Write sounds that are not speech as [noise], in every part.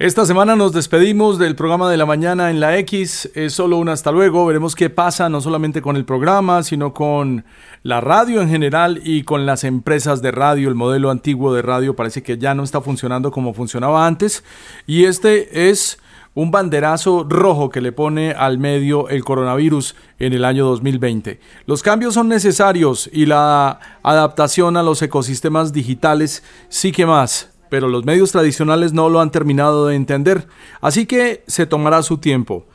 Esta semana nos despedimos del programa de la mañana en la X. Es solo un hasta luego. Veremos qué pasa no solamente con el programa, sino con la radio en general y con las empresas de radio. El modelo antiguo de radio parece que ya no está funcionando como funcionaba antes. Y este es un banderazo rojo que le pone al medio el coronavirus en el año 2020. Los cambios son necesarios y la adaptación a los ecosistemas digitales sí que más pero los medios tradicionales no lo han terminado de entender, así que se tomará su tiempo.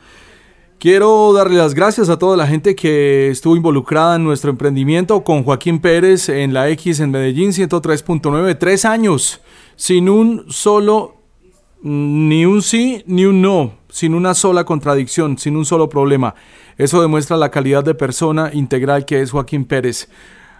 Quiero darle las gracias a toda la gente que estuvo involucrada en nuestro emprendimiento con Joaquín Pérez en la X en Medellín 103.9, tres años, sin un solo, ni un sí, ni un no, sin una sola contradicción, sin un solo problema. Eso demuestra la calidad de persona integral que es Joaquín Pérez.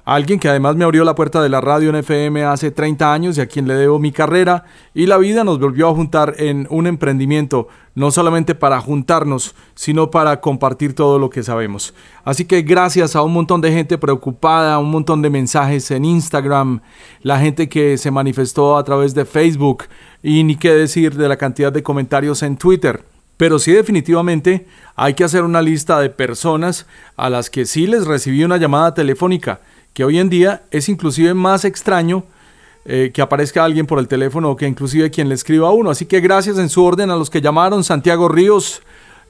Alguien que además me abrió la puerta de la radio en FM hace 30 años y a quien le debo mi carrera y la vida nos volvió a juntar en un emprendimiento, no solamente para juntarnos, sino para compartir todo lo que sabemos. Así que gracias a un montón de gente preocupada, un montón de mensajes en Instagram, la gente que se manifestó a través de Facebook y ni qué decir de la cantidad de comentarios en Twitter. Pero sí definitivamente hay que hacer una lista de personas a las que sí les recibí una llamada telefónica que hoy en día es inclusive más extraño eh, que aparezca alguien por el teléfono o que inclusive quien le escriba a uno. Así que gracias en su orden a los que llamaron, Santiago Ríos,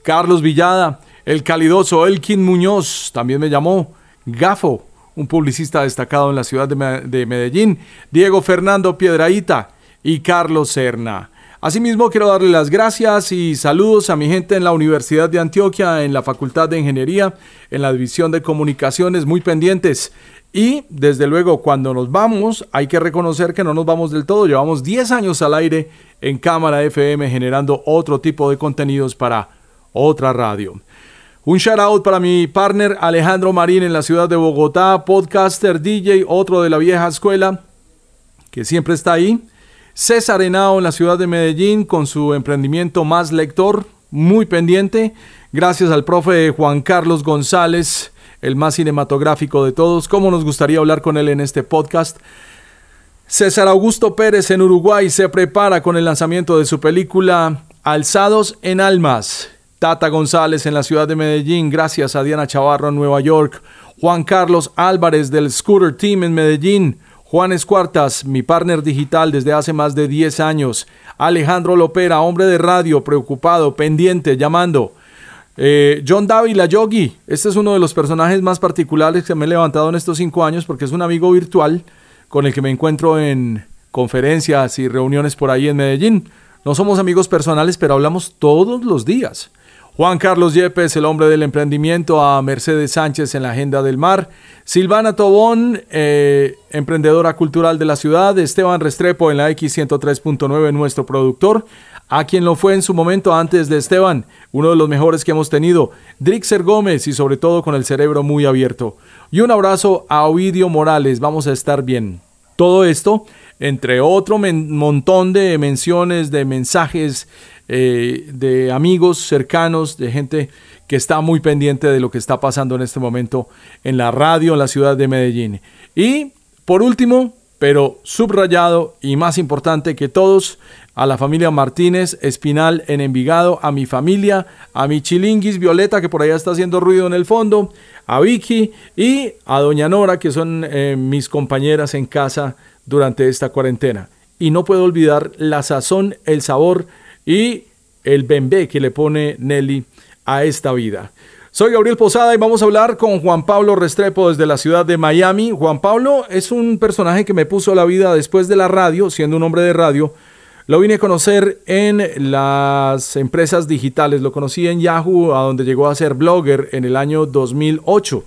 Carlos Villada, el calidoso Elkin Muñoz, también me llamó, Gafo, un publicista destacado en la ciudad de Medellín, Diego Fernando Piedraíta y Carlos Serna. Asimismo, quiero darle las gracias y saludos a mi gente en la Universidad de Antioquia, en la Facultad de Ingeniería, en la División de Comunicaciones, muy pendientes. Y desde luego, cuando nos vamos, hay que reconocer que no nos vamos del todo. Llevamos 10 años al aire en Cámara FM generando otro tipo de contenidos para otra radio. Un shout out para mi partner Alejandro Marín en la ciudad de Bogotá, podcaster, DJ, otro de la vieja escuela, que siempre está ahí. César Henao en la ciudad de Medellín con su emprendimiento Más Lector, muy pendiente. Gracias al profe Juan Carlos González el más cinematográfico de todos. ¿Cómo nos gustaría hablar con él en este podcast? César Augusto Pérez en Uruguay se prepara con el lanzamiento de su película Alzados en Almas. Tata González en la ciudad de Medellín, gracias a Diana Chavarro en Nueva York. Juan Carlos Álvarez del Scooter Team en Medellín. Juan Escuartas, mi partner digital desde hace más de 10 años. Alejandro Lopera, hombre de radio, preocupado, pendiente, llamando. Eh, John Davila Yogi, este es uno de los personajes más particulares que me he levantado en estos cinco años porque es un amigo virtual con el que me encuentro en conferencias y reuniones por ahí en Medellín. No somos amigos personales, pero hablamos todos los días. Juan Carlos Yepes, el hombre del emprendimiento, a Mercedes Sánchez en la Agenda del Mar, Silvana Tobón, eh, emprendedora cultural de la ciudad, Esteban Restrepo en la X103.9, nuestro productor, a quien lo fue en su momento antes de Esteban, uno de los mejores que hemos tenido, Drixer Gómez y sobre todo con el cerebro muy abierto. Y un abrazo a Ovidio Morales, vamos a estar bien. Todo esto, entre otro montón de menciones, de mensajes, eh, de amigos cercanos, de gente que está muy pendiente de lo que está pasando en este momento en la radio en la ciudad de Medellín. Y por último, pero subrayado y más importante que todos, a la familia Martínez Espinal en Envigado, a mi familia, a mi chilinguis Violeta que por allá está haciendo ruido en el fondo, a Vicky y a Doña Nora que son eh, mis compañeras en casa durante esta cuarentena. Y no puedo olvidar la sazón, el sabor y el bembé que le pone Nelly a esta vida. Soy Gabriel Posada y vamos a hablar con Juan Pablo Restrepo desde la ciudad de Miami. Juan Pablo es un personaje que me puso la vida después de la radio, siendo un hombre de radio, lo vine a conocer en las empresas digitales, lo conocí en Yahoo, a donde llegó a ser blogger en el año 2008.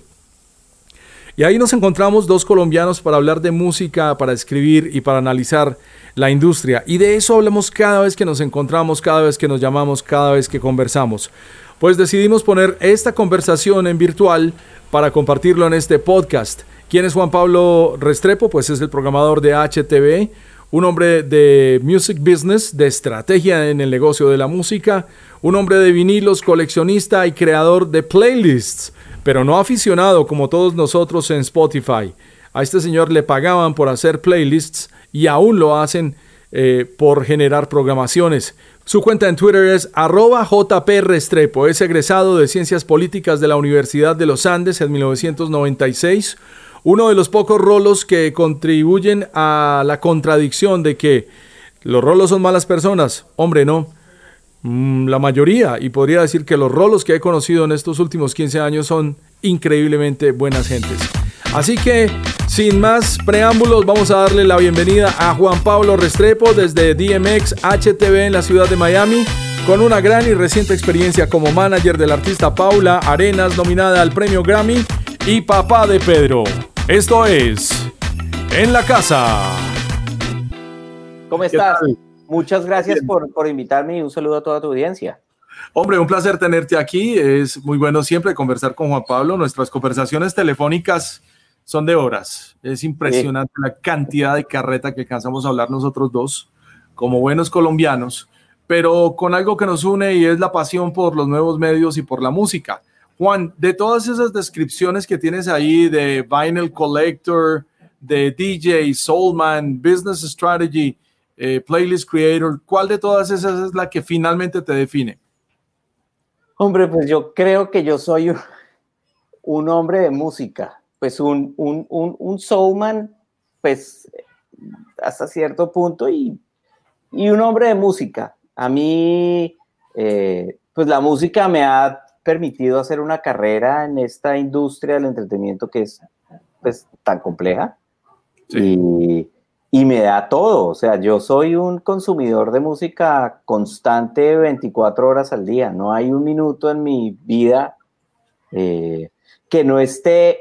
Y ahí nos encontramos dos colombianos para hablar de música, para escribir y para analizar la industria. Y de eso hablamos cada vez que nos encontramos, cada vez que nos llamamos, cada vez que conversamos. Pues decidimos poner esta conversación en virtual para compartirlo en este podcast. ¿Quién es Juan Pablo Restrepo? Pues es el programador de HTV un hombre de music business, de estrategia en el negocio de la música, un hombre de vinilos, coleccionista y creador de playlists, pero no aficionado como todos nosotros en Spotify. A este señor le pagaban por hacer playlists y aún lo hacen eh, por generar programaciones. Su cuenta en Twitter es arroba jprestrepo. Es egresado de Ciencias Políticas de la Universidad de los Andes en 1996. Uno de los pocos rolos que contribuyen a la contradicción de que los rolos son malas personas. Hombre, no. Mm, la mayoría, y podría decir que los rolos que he conocido en estos últimos 15 años son increíblemente buenas gentes. Así que, sin más preámbulos, vamos a darle la bienvenida a Juan Pablo Restrepo desde DMX HTV en la ciudad de Miami, con una gran y reciente experiencia como manager del artista Paula Arenas, nominada al premio Grammy, y papá de Pedro. Esto es En la Casa. ¿Cómo estás? Muchas gracias por, por invitarme y un saludo a toda tu audiencia. Hombre, un placer tenerte aquí. Es muy bueno siempre conversar con Juan Pablo. Nuestras conversaciones telefónicas son de horas. Es impresionante la cantidad de carreta que alcanzamos a hablar nosotros dos, como buenos colombianos, pero con algo que nos une y es la pasión por los nuevos medios y por la música. Juan, de todas esas descripciones que tienes ahí de vinyl collector, de DJ, soulman, business strategy, eh, playlist creator, ¿cuál de todas esas es la que finalmente te define? Hombre, pues yo creo que yo soy un, hombre de música, pues un, un, un, soulman, pues hasta cierto punto y, y, un hombre de música. A mí, eh, pues la música me ha permitido hacer una carrera en esta industria del entretenimiento que es pues, tan compleja. Y, y me da todo. O sea, yo soy un consumidor de música constante 24 horas al día. No hay un minuto en mi vida eh, que no esté,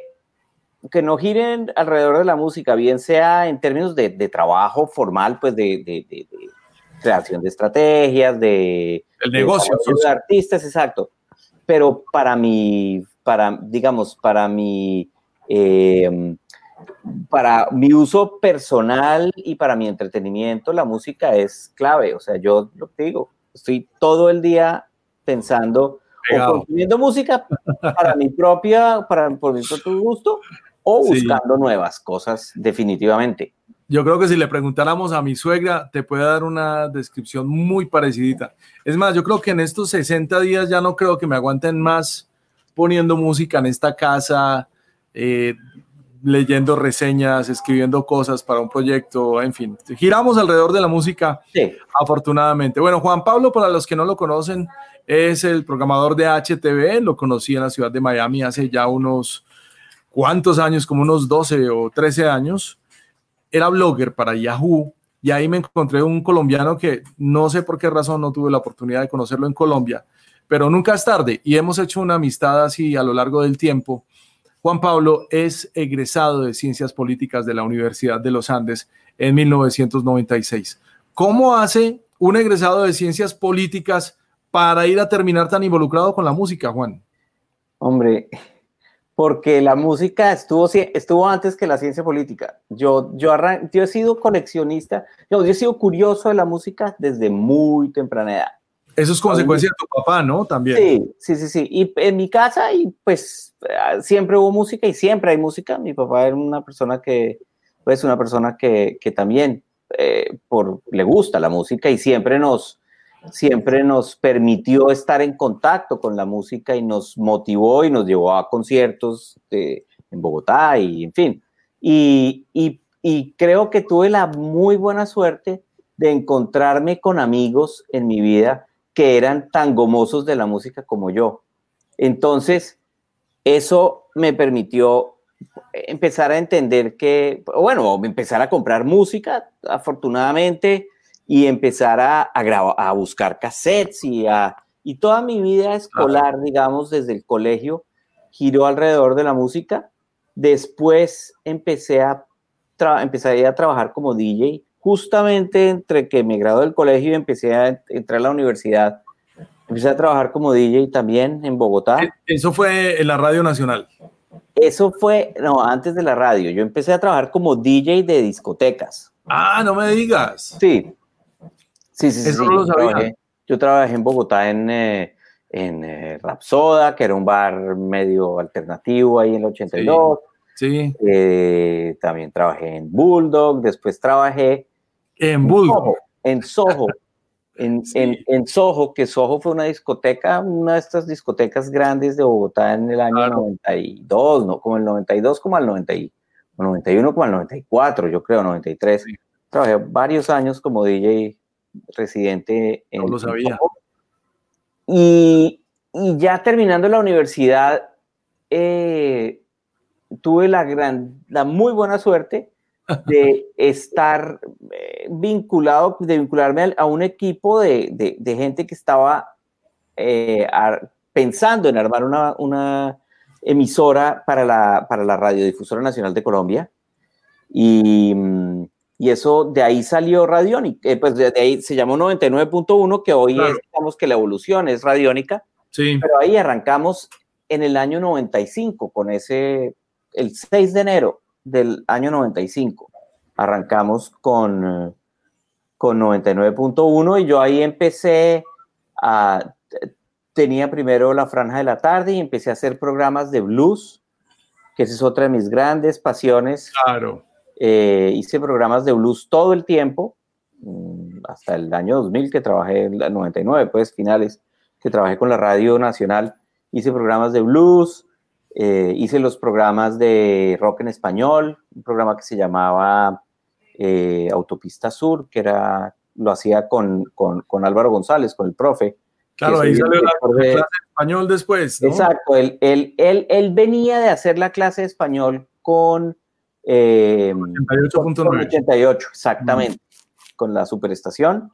que no giren alrededor de la música, bien sea en términos de, trabajo formal, pues de, creación de estrategias, de... El negocio. De artistas, exacto. Pero para mi, para, digamos, para mi... Eh, para mi uso personal y para mi entretenimiento, la música es clave. O sea, yo lo digo, estoy todo el día pensando o consumiendo música para mi propia, para por mi propio gusto, o buscando nuevas cosas, definitivamente. Yo creo que si le preguntáramos a mi suegra, te puede dar una descripción muy parecida. Es más, yo creo que en estos 60 días ya no creo que me aguanten más poniendo música en esta casa, eh, leyendo reseñas, escribiendo cosas para un proyecto, en fin, giramos alrededor de la música, afortunadamente. Bueno, Juan Pablo, para los que no lo conocen, es el programador de HTV, lo conocí en la ciudad de Miami hace ya unos cuantos años, como unos 12 o 13 años. Era blogger para Yahoo y ahí me encontré un colombiano que no sé por qué razón no tuve la oportunidad de conocerlo en Colombia, pero nunca es tarde y hemos hecho una amistad así a lo largo del tiempo Juan Pablo es egresado de Ciencias Políticas de la Universidad de los Andes en 1996. ¿Cómo hace un egresado de Ciencias Políticas para ir a terminar tan involucrado con la música, Juan? Hombre, porque la música estuvo, estuvo antes que la ciencia política. Yo, yo, yo he sido coleccionista, yo he sido curioso de la música desde muy temprana edad. Eso es consecuencia de tu papá, ¿no? También. Sí, sí, sí, sí. Y en mi casa, y pues siempre hubo música y siempre hay música. Mi papá era una persona que, pues una persona que, que también eh, por, le gusta la música y siempre nos, siempre nos permitió estar en contacto con la música y nos motivó y nos llevó a conciertos de, en Bogotá y en fin. Y, y, y creo que tuve la muy buena suerte de encontrarme con amigos en mi vida que eran tan gomosos de la música como yo. Entonces, eso me permitió empezar a entender que, bueno, empezar a comprar música, afortunadamente, y empezar a, a, buscar cassettes y, a, y toda mi vida escolar, digamos, desde el colegio, giró alrededor de la música. Después empecé a, empecé a trabajar como DJ justamente entre que me gradué del colegio y empecé a entrar a la universidad, empecé a trabajar como DJ también en Bogotá. E, eso fue en la Radio Nacional. Eso fue, no, antes de la radio. Yo empecé a trabajar como DJ de discotecas. Ah, no me digas. Sí. Sí, sí, sí. lo sabía. yo trabajé en Bogotá en, eh, en eh, Rapsoda, que era un bar medio alternativo ahí en el 82. Sí. Eh, también trabajé en Bulldog, después trabajé En Bulgo. En Soho. [laughs] En, en, Soho, que Soho fue una discoteca, una de estas discotecas grandes de Bogotá en el año 92, ¿no? Como el 92, como al 90, 91, como al 94, yo creo, 93. Trabajé varios años como DJ residente en. No lo sabía. Y, y, ya terminando la universidad, eh, tuve la, gran, la muy buena suerte de [laughs] estar eh, vinculado, de vincularme a, un equipo de, de, gente que estaba eh, pensando en armar una, una emisora para la, para la Radiodifusora Nacional de Colombia. Y, y eso, de ahí salió Radiónica, eh, pues de ahí se llamó 99.1, que hoy es, digamos que la evolución es Radiónica. Sí. Pero ahí arrancamos en el año 95 con ese, el 6 de enero del año 95. Arrancamos con, con 99.1 y yo ahí empecé a... Tenía primero la franja de la tarde y empecé a hacer programas de blues, que esa es otra de mis grandes pasiones. Claro. Eh, hice programas de blues todo el tiempo, mm, hasta el año 2000 que trabajé, en el 99, pues finales, que trabajé con la Radio Nacional. Hice programas de blues, eh, hice los programas de rock en español, un programa que se llamaba eh, Autopista Sur, que era, lo hacía con, con, con, Álvaro González, con el profe. Claro, ahí salió la, clase de español después. Exacto, él, él, él, él, venía de hacer la clase de español con... Eh, 88.9. 88, exactamente, con la superestación.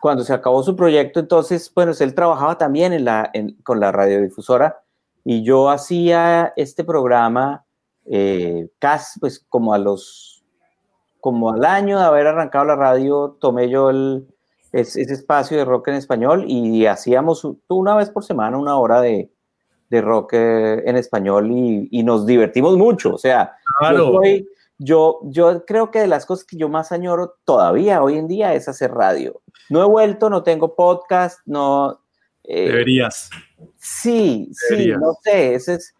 Cuando se acabó su proyecto, entonces, bueno, él trabajaba también en la, en, con la radiodifusora y yo hacía este programa eh, casi, pues como a los, como al año de haber arrancado la radio, tomé yo el, ese, espacio de rock en español y hacíamos una vez por semana una hora de, de rock eh, en español y, y, nos divertimos mucho. O sea, yo, yo, yo creo que de las cosas que yo más añoro todavía hoy en día es hacer radio. No he vuelto, no tengo podcast, no, eh, Deberías. Sí, sí, no sé, ese es,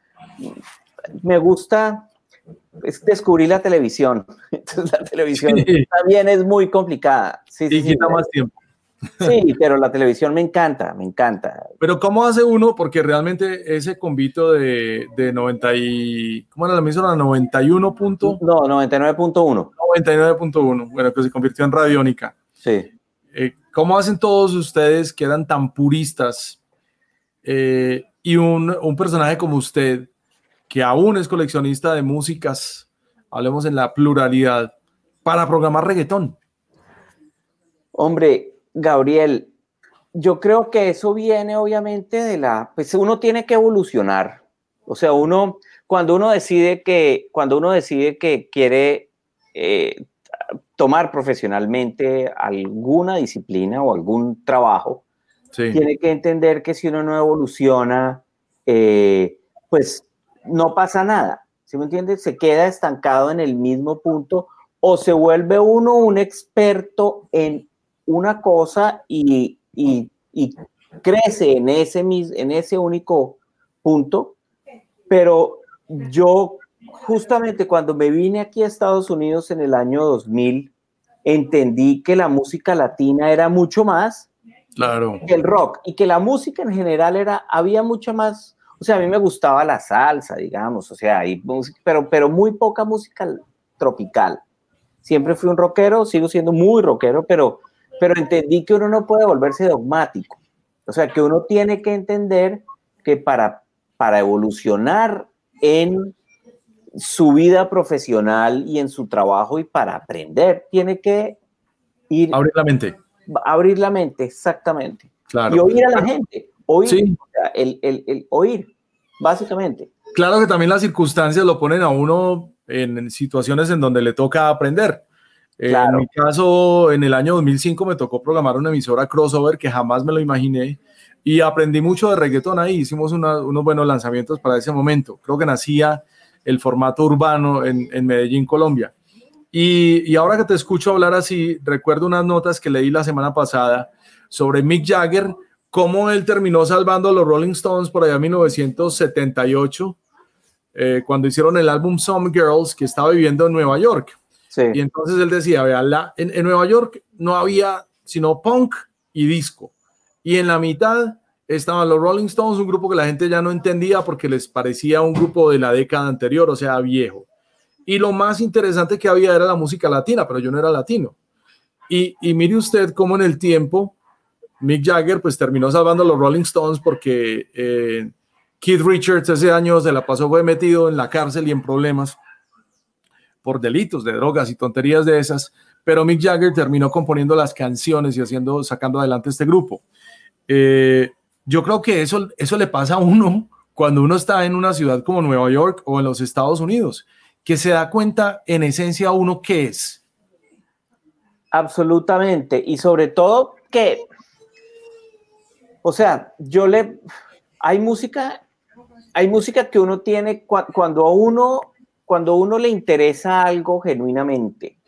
me gusta es descubrir la televisión. [laughs] Entonces la televisión también es muy complicada. Sí, y sí, quita más tiempo. Sí, pero la televisión me encanta, me encanta. Pero ¿cómo hace uno? Porque realmente ese convito de, de 90 y... ¿Cómo era la emisora? 91 punto... No, 99.1. 99.1, bueno, que se convirtió en radiónica. Sí. Eh, ¿Cómo hacen todos ustedes que eran tan puristas eh, y un, un, personaje como usted, que aún es coleccionista de músicas, hablemos en la pluralidad, para programar reggaetón? Hombre, Gabriel, yo creo que eso viene obviamente de la, pues uno tiene que evolucionar. O sea, uno, cuando uno decide que, cuando uno decide que quiere eh, tomar profesionalmente alguna disciplina o algún trabajo, tiene que entender que si uno no evoluciona, eh, pues no pasa nada. ¿Sí me entiendes? Se queda estancado en el mismo punto o se vuelve uno un experto en una cosa y, y, y crece en ese, en ese único punto, pero yo justamente cuando me vine aquí a Estados Unidos en el año 2000, entendí que la música latina era mucho más claro. que el rock y que la música en general era, había mucho más, o sea, a mí me gustaba la salsa, digamos, o sea, y pero, pero muy poca música tropical. Siempre fui un rockero, sigo siendo muy rockero, pero, pero entendí que uno no puede volverse dogmático. O sea, que uno tiene que entender que para, para evolucionar en su vida profesional y en su trabajo y para aprender tiene que ir... Abrir la mente. Abrir la mente, exactamente. Claro. Y oír a la gente. Oír, el, el, el, oír, básicamente. Claro que también las circunstancias lo ponen a uno en situaciones en donde le toca aprender. En mi caso, en el año 2005 me tocó programar una emisora crossover que jamás me lo imaginé y aprendí mucho de reggaetón ahí. Hicimos unos buenos lanzamientos para ese momento. Creo que nacía el formato urbano en, Medellín, Colombia. Y, ahora que te escucho hablar así, recuerdo unas notas que leí la semana pasada sobre Mick Jagger, cómo él terminó salvando a los Rolling Stones por allá en 1978, eh, cuando hicieron el álbum Some Girls, que estaba viviendo en Nueva York. Y entonces él decía, vea, la, en, en, Nueva York no había sino punk y disco. Y en la mitad estaban los Rolling Stones, un grupo que la gente ya no entendía porque les parecía un grupo de la década anterior, o sea, viejo. Y lo más interesante que había era la música latina, pero yo no era latino. Y, y mire usted cómo en el tiempo Mick Jagger pues terminó salvando a los Rolling Stones porque eh, Keith Richards ese año se la pasó, fue metido en la cárcel y en problemas por delitos de drogas y tonterías de esas, pero Mick Jagger terminó componiendo las canciones y haciendo, sacando adelante este grupo. Eh, yo creo que eso, eso le pasa a uno cuando uno está en una ciudad como Nueva York o en los Estados Unidos, que se da cuenta en esencia uno qué es. Absolutamente, y sobre todo que o sea, yo le, hay música, hay música que uno tiene cuando uno, cuando uno le interesa algo genuinamente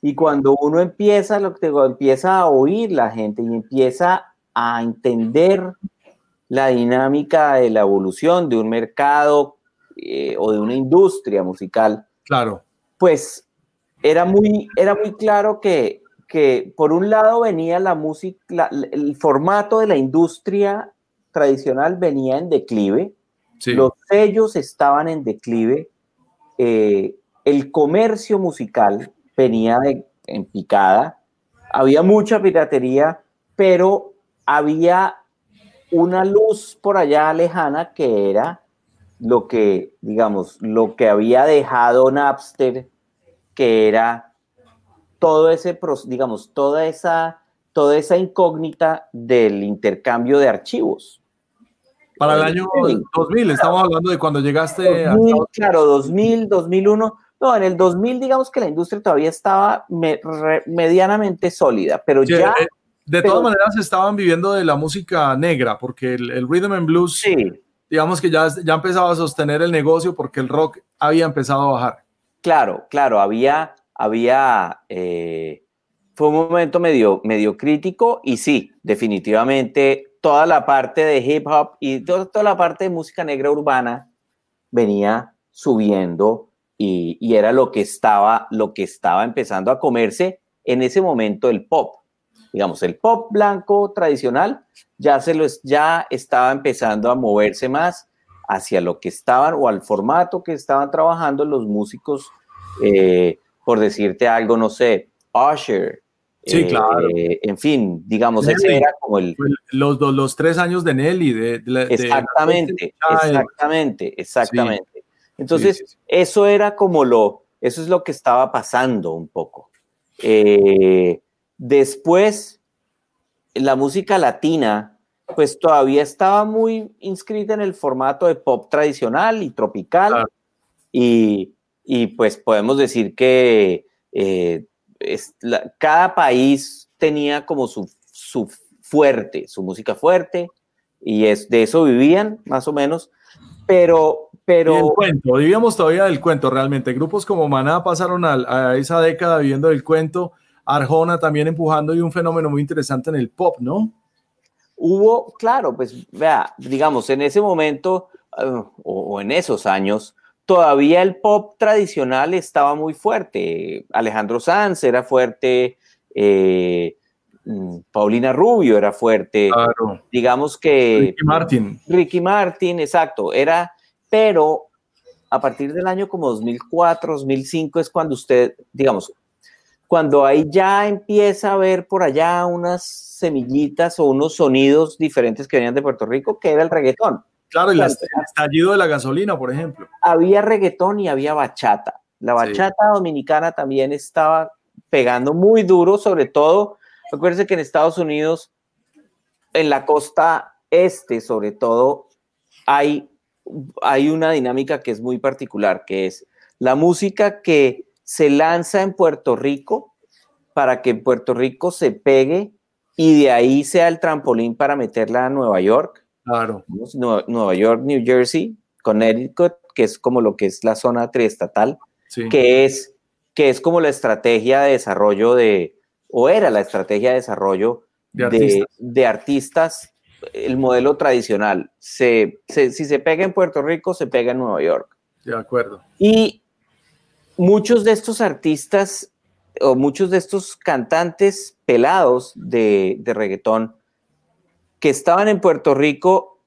y cuando uno empieza, lo que empieza a oír la gente y empieza a entender la dinámica de la evolución de un mercado eh, o de una industria musical. Claro. Pues era muy, era muy claro que, que por un lado venía la música, el formato de la industria tradicional venía en declive, los sellos estaban en declive, eh, el comercio musical venía en picada, había mucha piratería, pero había una luz por allá lejana que era lo que, digamos, lo que había dejado Napster, que era todo ese, digamos, toda esa, toda esa incógnita del intercambio de archivos. Para el año 2000, estamos hablando de cuando llegaste a... Claro, 2000, 2001. No, en el 2000 digamos que la industria todavía estaba medianamente sólida, pero ya... Eh, de todas maneras estaban viviendo de la música negra, porque el, el rhythm and blues, digamos que ya, ya empezaba a sostener el negocio porque el rock había empezado a bajar. Claro, claro, había, había, eh, fue un momento medio, medio crítico y sí, definitivamente toda la parte de hip hop y toda, la parte de música negra urbana venía subiendo y, y, era lo que estaba, lo que estaba empezando a comerse en ese momento el pop. Digamos, el pop blanco tradicional ya, se lo, ya estaba empezando a moverse más hacia lo que estaban o al formato que estaban trabajando los músicos eh, por decirte algo, no sé, Usher. Sí, claro. Eh, en fin, digamos, ese era como el... Los, los, tres años de Nelly. De, exactamente, exactamente, exactamente. Entonces, eso era como lo, eso es lo que estaba pasando un poco. Eh, después, la música latina, pues todavía estaba muy inscrita en el formato de pop tradicional y tropical. Y, y pues podemos decir que eh, cada país tenía como su, su, fuerte, su música fuerte, y es, de eso vivían más o menos, pero... pero el cuento, vivíamos todavía del cuento realmente. Grupos como Maná pasaron a, a esa década viviendo del cuento, Arjona también empujando y un fenómeno muy interesante en el pop, ¿no? Hubo, claro, pues vea, digamos, en ese momento uh, o, en esos años, todavía el pop tradicional estaba muy fuerte. Alejandro Sanz era fuerte, eh, mm, Paulina Rubio era fuerte. Digamos que. Ricky Martin. Ricky Martin, exacto. Era, pero a partir del año como 2004, 2005 es cuando usted, digamos, cuando ahí ya empieza a ver por allá unas semillitas o unos sonidos diferentes que venían de Puerto Rico, que era el reggaetón. Claro, el, estallido de la gasolina, por ejemplo. Había reggaetón y había bachata. La bachata dominicana también estaba pegando muy duro, sobre todo, acuérdense que en Estados Unidos, en la costa este, sobre todo, hay, hay una dinámica que es muy particular, que es la música que se lanza en Puerto Rico para que en Puerto Rico se pegue y de ahí sea el trampolín para meterla a Nueva York Claro. Nueva York, New Jersey, Connecticut, que es como lo que es la zona triestatal, que, es, que es como la estrategia de desarrollo de, o era la estrategia de desarrollo de, artistas. el modelo tradicional. Se, si se pega en Puerto Rico, se pega en Nueva York. De acuerdo. Y muchos de estos artistas o muchos de estos cantantes pelados de, de reggaetón que estaban en Puerto Rico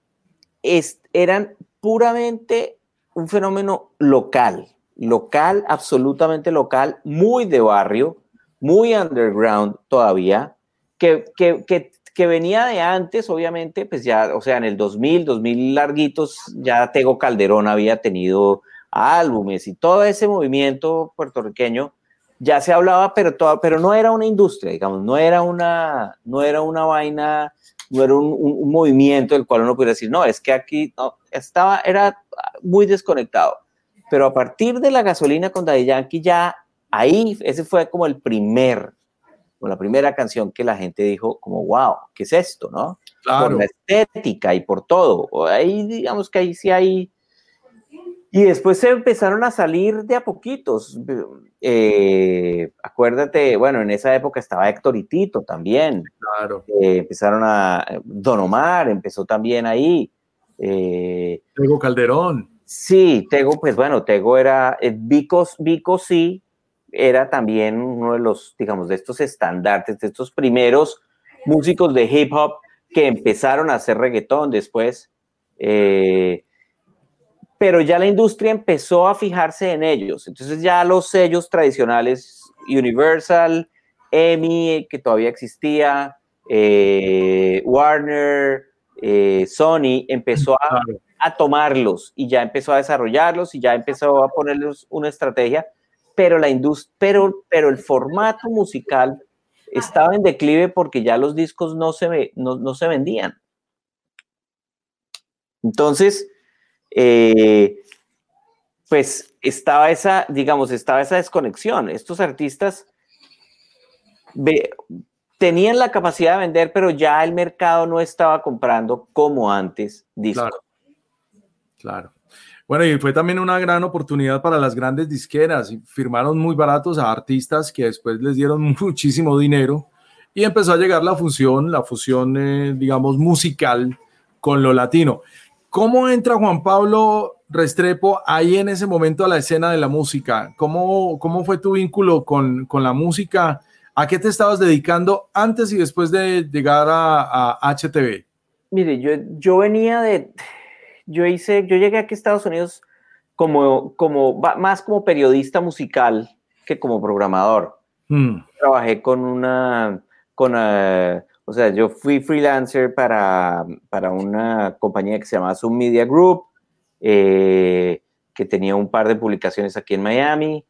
eran puramente un fenómeno local, local, absolutamente local, muy de barrio, muy underground todavía, que, que, venía de antes, obviamente, pues ya, o sea, en el 2000, 2000 larguitos, ya Tego Calderón había tenido álbumes y todo ese movimiento puertorriqueño ya se hablaba, pero, todo, pero no era una industria, digamos, no era una, no era una vaina, no era un, movimiento del cual uno pudiera decir, no, es que aquí no, estaba, era muy desconectado. Pero a partir de la gasolina con Daddy Yankee, ya ahí, ese fue como el primer, o la primera canción que la gente dijo, como, wow, ¿qué es esto, no? Por la estética y por todo. Ahí, digamos que ahí sí hay y después se empezaron a salir de a poquitos. Eh, acuérdate, bueno, en esa época estaba Héctor y Tito también. Claro. Eh, empezaron a. Don Omar empezó también ahí. Eh, Tego Calderón. Sí, Tego, pues bueno, Tego era. Vico, Vico sí, era también uno de los, digamos, de estos estandartes, de estos primeros músicos de hip hop que empezaron a hacer reggaetón después. Eh, pero ya la industria empezó a fijarse en ellos. Entonces ya los sellos tradicionales, Universal, EMI, que todavía existía, eh, Warner, eh, Sony, empezó a, a, tomarlos y ya empezó a desarrollarlos y ya empezó a ponerles una estrategia, pero, la industria, pero, pero el formato musical estaba en declive porque ya los discos no se, no, no se vendían. Entonces, eh, pues estaba esa, digamos, estaba esa desconexión. Estos artistas tenían la capacidad de vender, pero ya el mercado no estaba comprando como antes discos. Claro. claro. Bueno, y fue también una gran oportunidad para las grandes disqueras. Firmaron muy baratos a artistas que después les dieron [laughs] muchísimo dinero y empezó a llegar la fusión, la fusión, eh, digamos, musical con lo latino. ¿Cómo entra Juan Pablo Restrepo ahí en ese momento a la escena de la música? ¿Cómo, cómo fue tu vínculo con, la música? ¿A qué te estabas dedicando antes y después de llegar a, HTV? Mire, yo, yo venía de, yo hice, yo llegué aquí a Estados Unidos como, como, más como periodista musical que como programador. Hmm. Trabajé con una, con, uh, o sea, yo fui freelancer para, para una compañía que se llama Zoom Media Group, eh, que tenía un par de publicaciones aquí en Miami.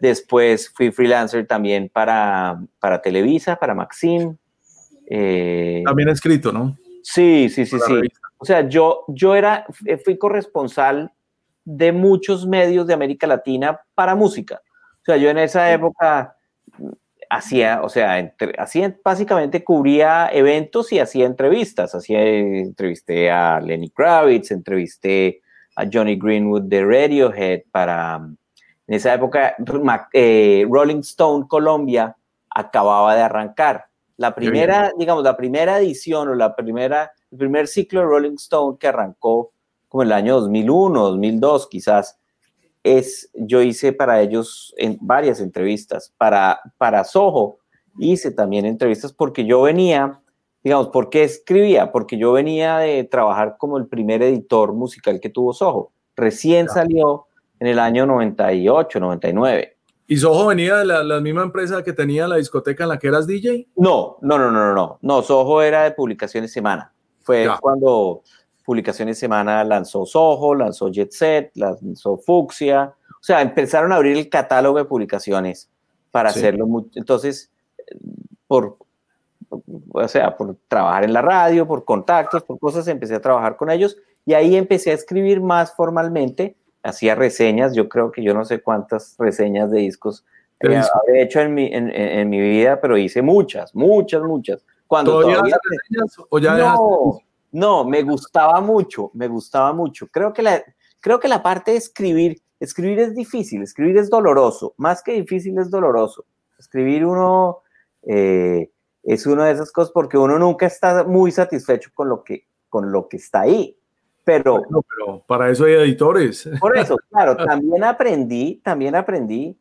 Después fui freelancer también para, para Televisa, para Maxim. Eh, también escrito, ¿no? Sí, sí, sí, sí. O sea, yo, yo era, fui corresponsal de muchos medios de América Latina para música. O sea, yo en esa época hacía, o sea, hacía, básicamente cubría eventos y hacía entrevistas. Hacía, entrevisté a Lenny Kravitz, entrevisté a Johnny Greenwood de Radiohead para, en esa época, eh, Rolling Stone Colombia acababa de arrancar. La primera, digamos, la primera edición o la primera, el primer ciclo de Rolling Stone que arrancó como en el año 2001, 2002 quizás, es, yo hice para ellos en varias entrevistas, para, para Soho hice también entrevistas porque yo venía, digamos, ¿por qué escribía? Porque yo venía de trabajar como el primer editor musical que tuvo Soho. Recién salió en el año 98, 99. ¿Y Soho venía de la, misma empresa que tenía la discoteca en la que eras DJ? No, no, no, no, no, no. Soho era de publicaciones semana. Fue cuando Publicaciones Semana lanzó Soho, lanzó Jet Set, lanzó Fuxia. O sea, empezaron a abrir el catálogo de publicaciones para hacerlo. entonces, por, o sea, por trabajar en la radio, por contactos, por cosas, empecé a trabajar con ellos y ahí empecé a escribir más formalmente. Hacía reseñas, yo creo que yo no sé cuántas reseñas de discos he hecho en mi, en, en, mi vida, pero hice muchas, muchas, muchas. Cuando ¿Todavía, reseñas o ya no, no, me gustaba mucho, me gustaba mucho. Creo que la, creo que la parte de escribir, escribir es difícil, escribir es doloroso, más que difícil es doloroso. Escribir uno eh, es una de esas cosas porque uno nunca está muy satisfecho con lo que, con lo que está ahí. Pero, pero para eso hay editores. Por eso, [laughs] claro, también aprendí, también aprendí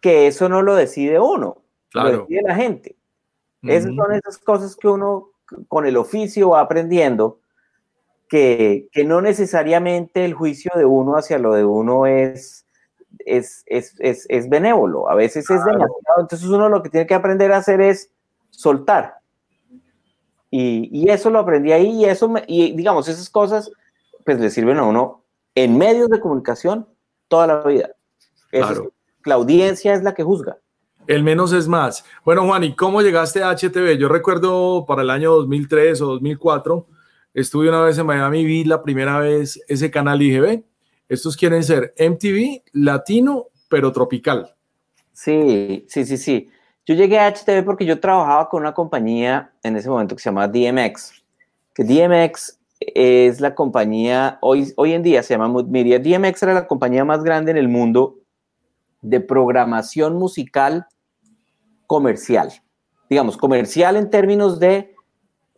que eso no lo decide uno, lo decide la gente. Esas son esas cosas que uno con el oficio va aprendiendo, que, que, no necesariamente el juicio de uno hacia lo de uno es, es, es, es, es benévolo, a veces es demasiado. Entonces uno lo que tiene que aprender a hacer es soltar. Y, y eso lo aprendí ahí y eso, y digamos, esas cosas pues le sirven a uno en medios de comunicación toda la vida. Claro. la audiencia es la que juzga. El menos es más. Bueno, Juan, ¿y cómo llegaste a HTV? Yo recuerdo para el año 2003 o 2004, estuve una vez en Miami, vi la primera vez ese canal y dije, estos quieren ser MTV latino, pero tropical. Sí, sí, sí, sí. Yo llegué a HTV porque yo trabajaba con una compañía en ese momento que se llamaba DMX, que DMX es la compañía, hoy, hoy en día se llama Mood Media. DMX era la compañía más grande en el mundo de programación musical comercial. Digamos, comercial en términos de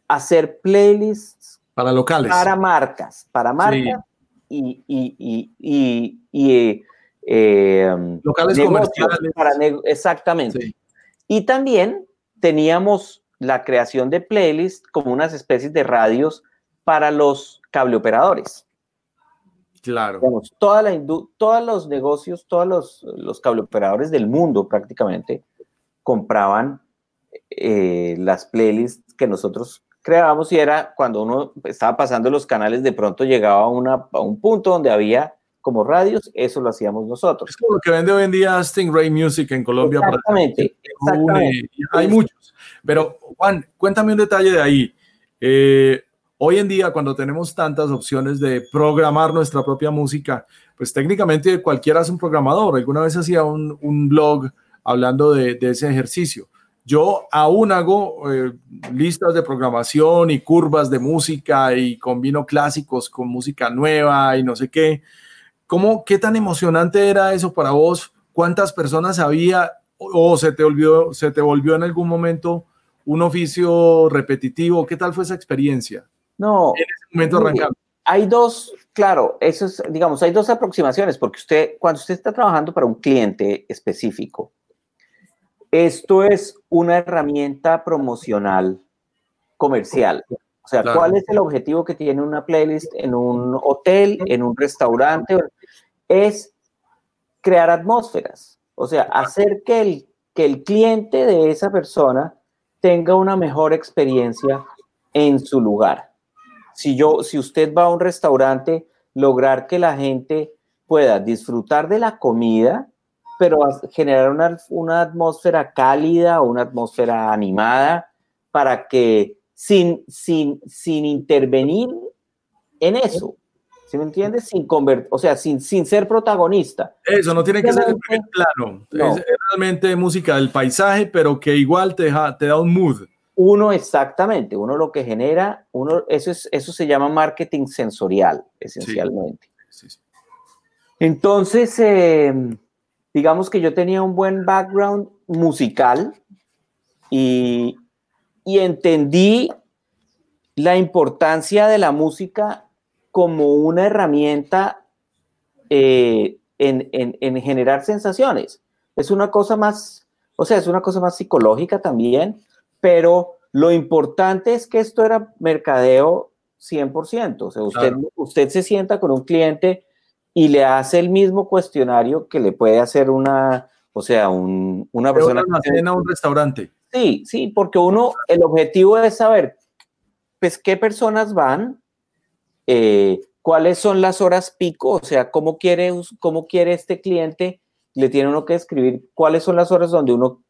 hacer playlists para locales. Para marcas, para marcas y, y, y, y eh, locales comerciales. Para exactamente. Y también teníamos la creación de playlists como unas especies de radios para los cableoperadores. Claro. toda la todos los negocios, todos los, los cableoperadores del mundo prácticamente compraban eh, las playlists que nosotros creábamos y era cuando uno estaba pasando los canales, de pronto llegaba a, una, a un punto donde había como radios, eso lo hacíamos nosotros. Es como lo que vende hoy en día Stingray Music en Colombia. Exactamente. exactamente. Hay muchos. Pero Juan, cuéntame un detalle de ahí. Eh, Hoy en día, cuando tenemos tantas opciones de programar nuestra propia música, pues técnicamente cualquiera es un programador. Alguna vez hacía un, blog hablando de, ese ejercicio. Yo aún hago eh, listas de programación y curvas de música y combino clásicos con música nueva y no sé qué. ¿Cómo, ¿Qué tan emocionante era eso para vos? ¿Cuántas personas había o se te, olvidó, se te volvió en algún momento un oficio repetitivo? ¿Qué tal fue esa experiencia? No. En ese momento arrancando. Hay dos, claro, eso es, digamos, hay dos aproximaciones, porque usted, cuando usted está trabajando para un cliente específico, esto es una herramienta promocional comercial. O sea, ¿cuál es el objetivo que tiene una playlist en un hotel, en un restaurante? Es crear atmósferas. O sea, hacer que el, que el cliente de esa persona tenga una mejor experiencia en su lugar si yo, si usted va a un restaurante, lograr que la gente pueda disfrutar de la comida, pero generar una, una atmósfera cálida o una atmósfera animada para que sin, sin, sin intervenir en eso, ¿sí me entiendes? Sin convertir, o sea, sin, sin ser protagonista. Eso, no tiene que ser el primer plano. Es, realmente música del paisaje, pero que igual te, te da un mood. Uno exactamente, uno lo que genera, uno, eso, es, eso se llama marketing sensorial, esencialmente. Entonces, em, digamos que yo tenía un buen background musical y, entendí la importancia de la música como una herramienta eh, en, en, generar sensaciones. Es una cosa más, o sea, es una cosa más psicológica también, pero lo importante es que esto era mercadeo 100%. O sea, usted, usted se sienta con un cliente y le hace el mismo cuestionario que le puede hacer una, o sea, una persona. Una cena un restaurante. Sí, sí, porque uno, el objetivo es saber, pues, qué personas van, eh, cuáles son las horas pico, o sea, cómo quiere, cómo quiere este cliente, le tiene uno que escribir cuáles son las horas donde uno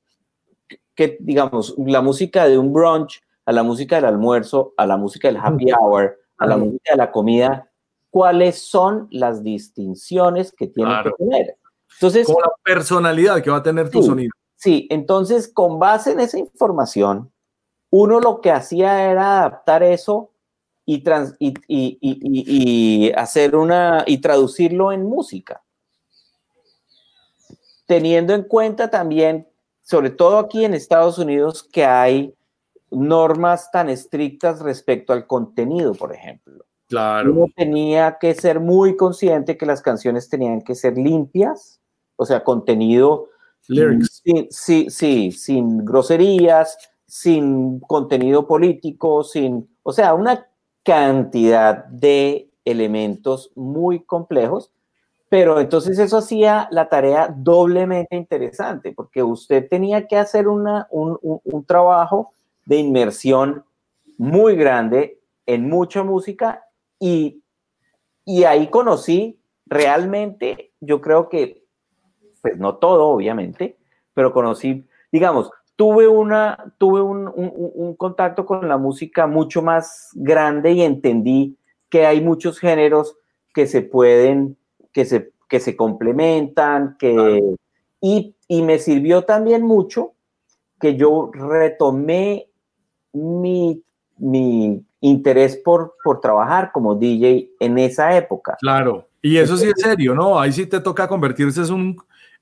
que, digamos, la música de un brunch, a la música del almuerzo, a la música del happy hour, a la música de la comida, cuáles son las distinciones que tiene que tener. Entonces, Como la personalidad que va a tener tu sonido. Sí, entonces con base en esa información, uno lo que hacía era adaptar eso y, trans, y, y, y, hacer una y traducirlo en música. Teniendo en cuenta también sobre todo aquí en Estados Unidos, que hay normas tan estrictas respecto al contenido, por ejemplo. Claro. Uno tenía que ser muy consciente que las canciones tenían que ser limpias, o sea, contenido Lyrics. Sí, sí, sí, sin groserías, sin contenido político, sin, o sea, una cantidad de elementos muy complejos, pero entonces eso hacía la tarea doblemente interesante, porque usted tenía que hacer una, un, un trabajo de inmersión muy grande en mucha música y, y ahí conocí realmente, yo creo que, pues no todo, obviamente, pero conocí, digamos, tuve, una, tuve un, un, contacto con la música mucho más grande y entendí que hay muchos géneros que se pueden, que se, que se complementan, que, y, y me sirvió también mucho que yo retomé mi, mi interés por, por trabajar como DJ en esa época. Claro, y eso sí es serio, ¿no? Ahí sí te toca convertirse en un,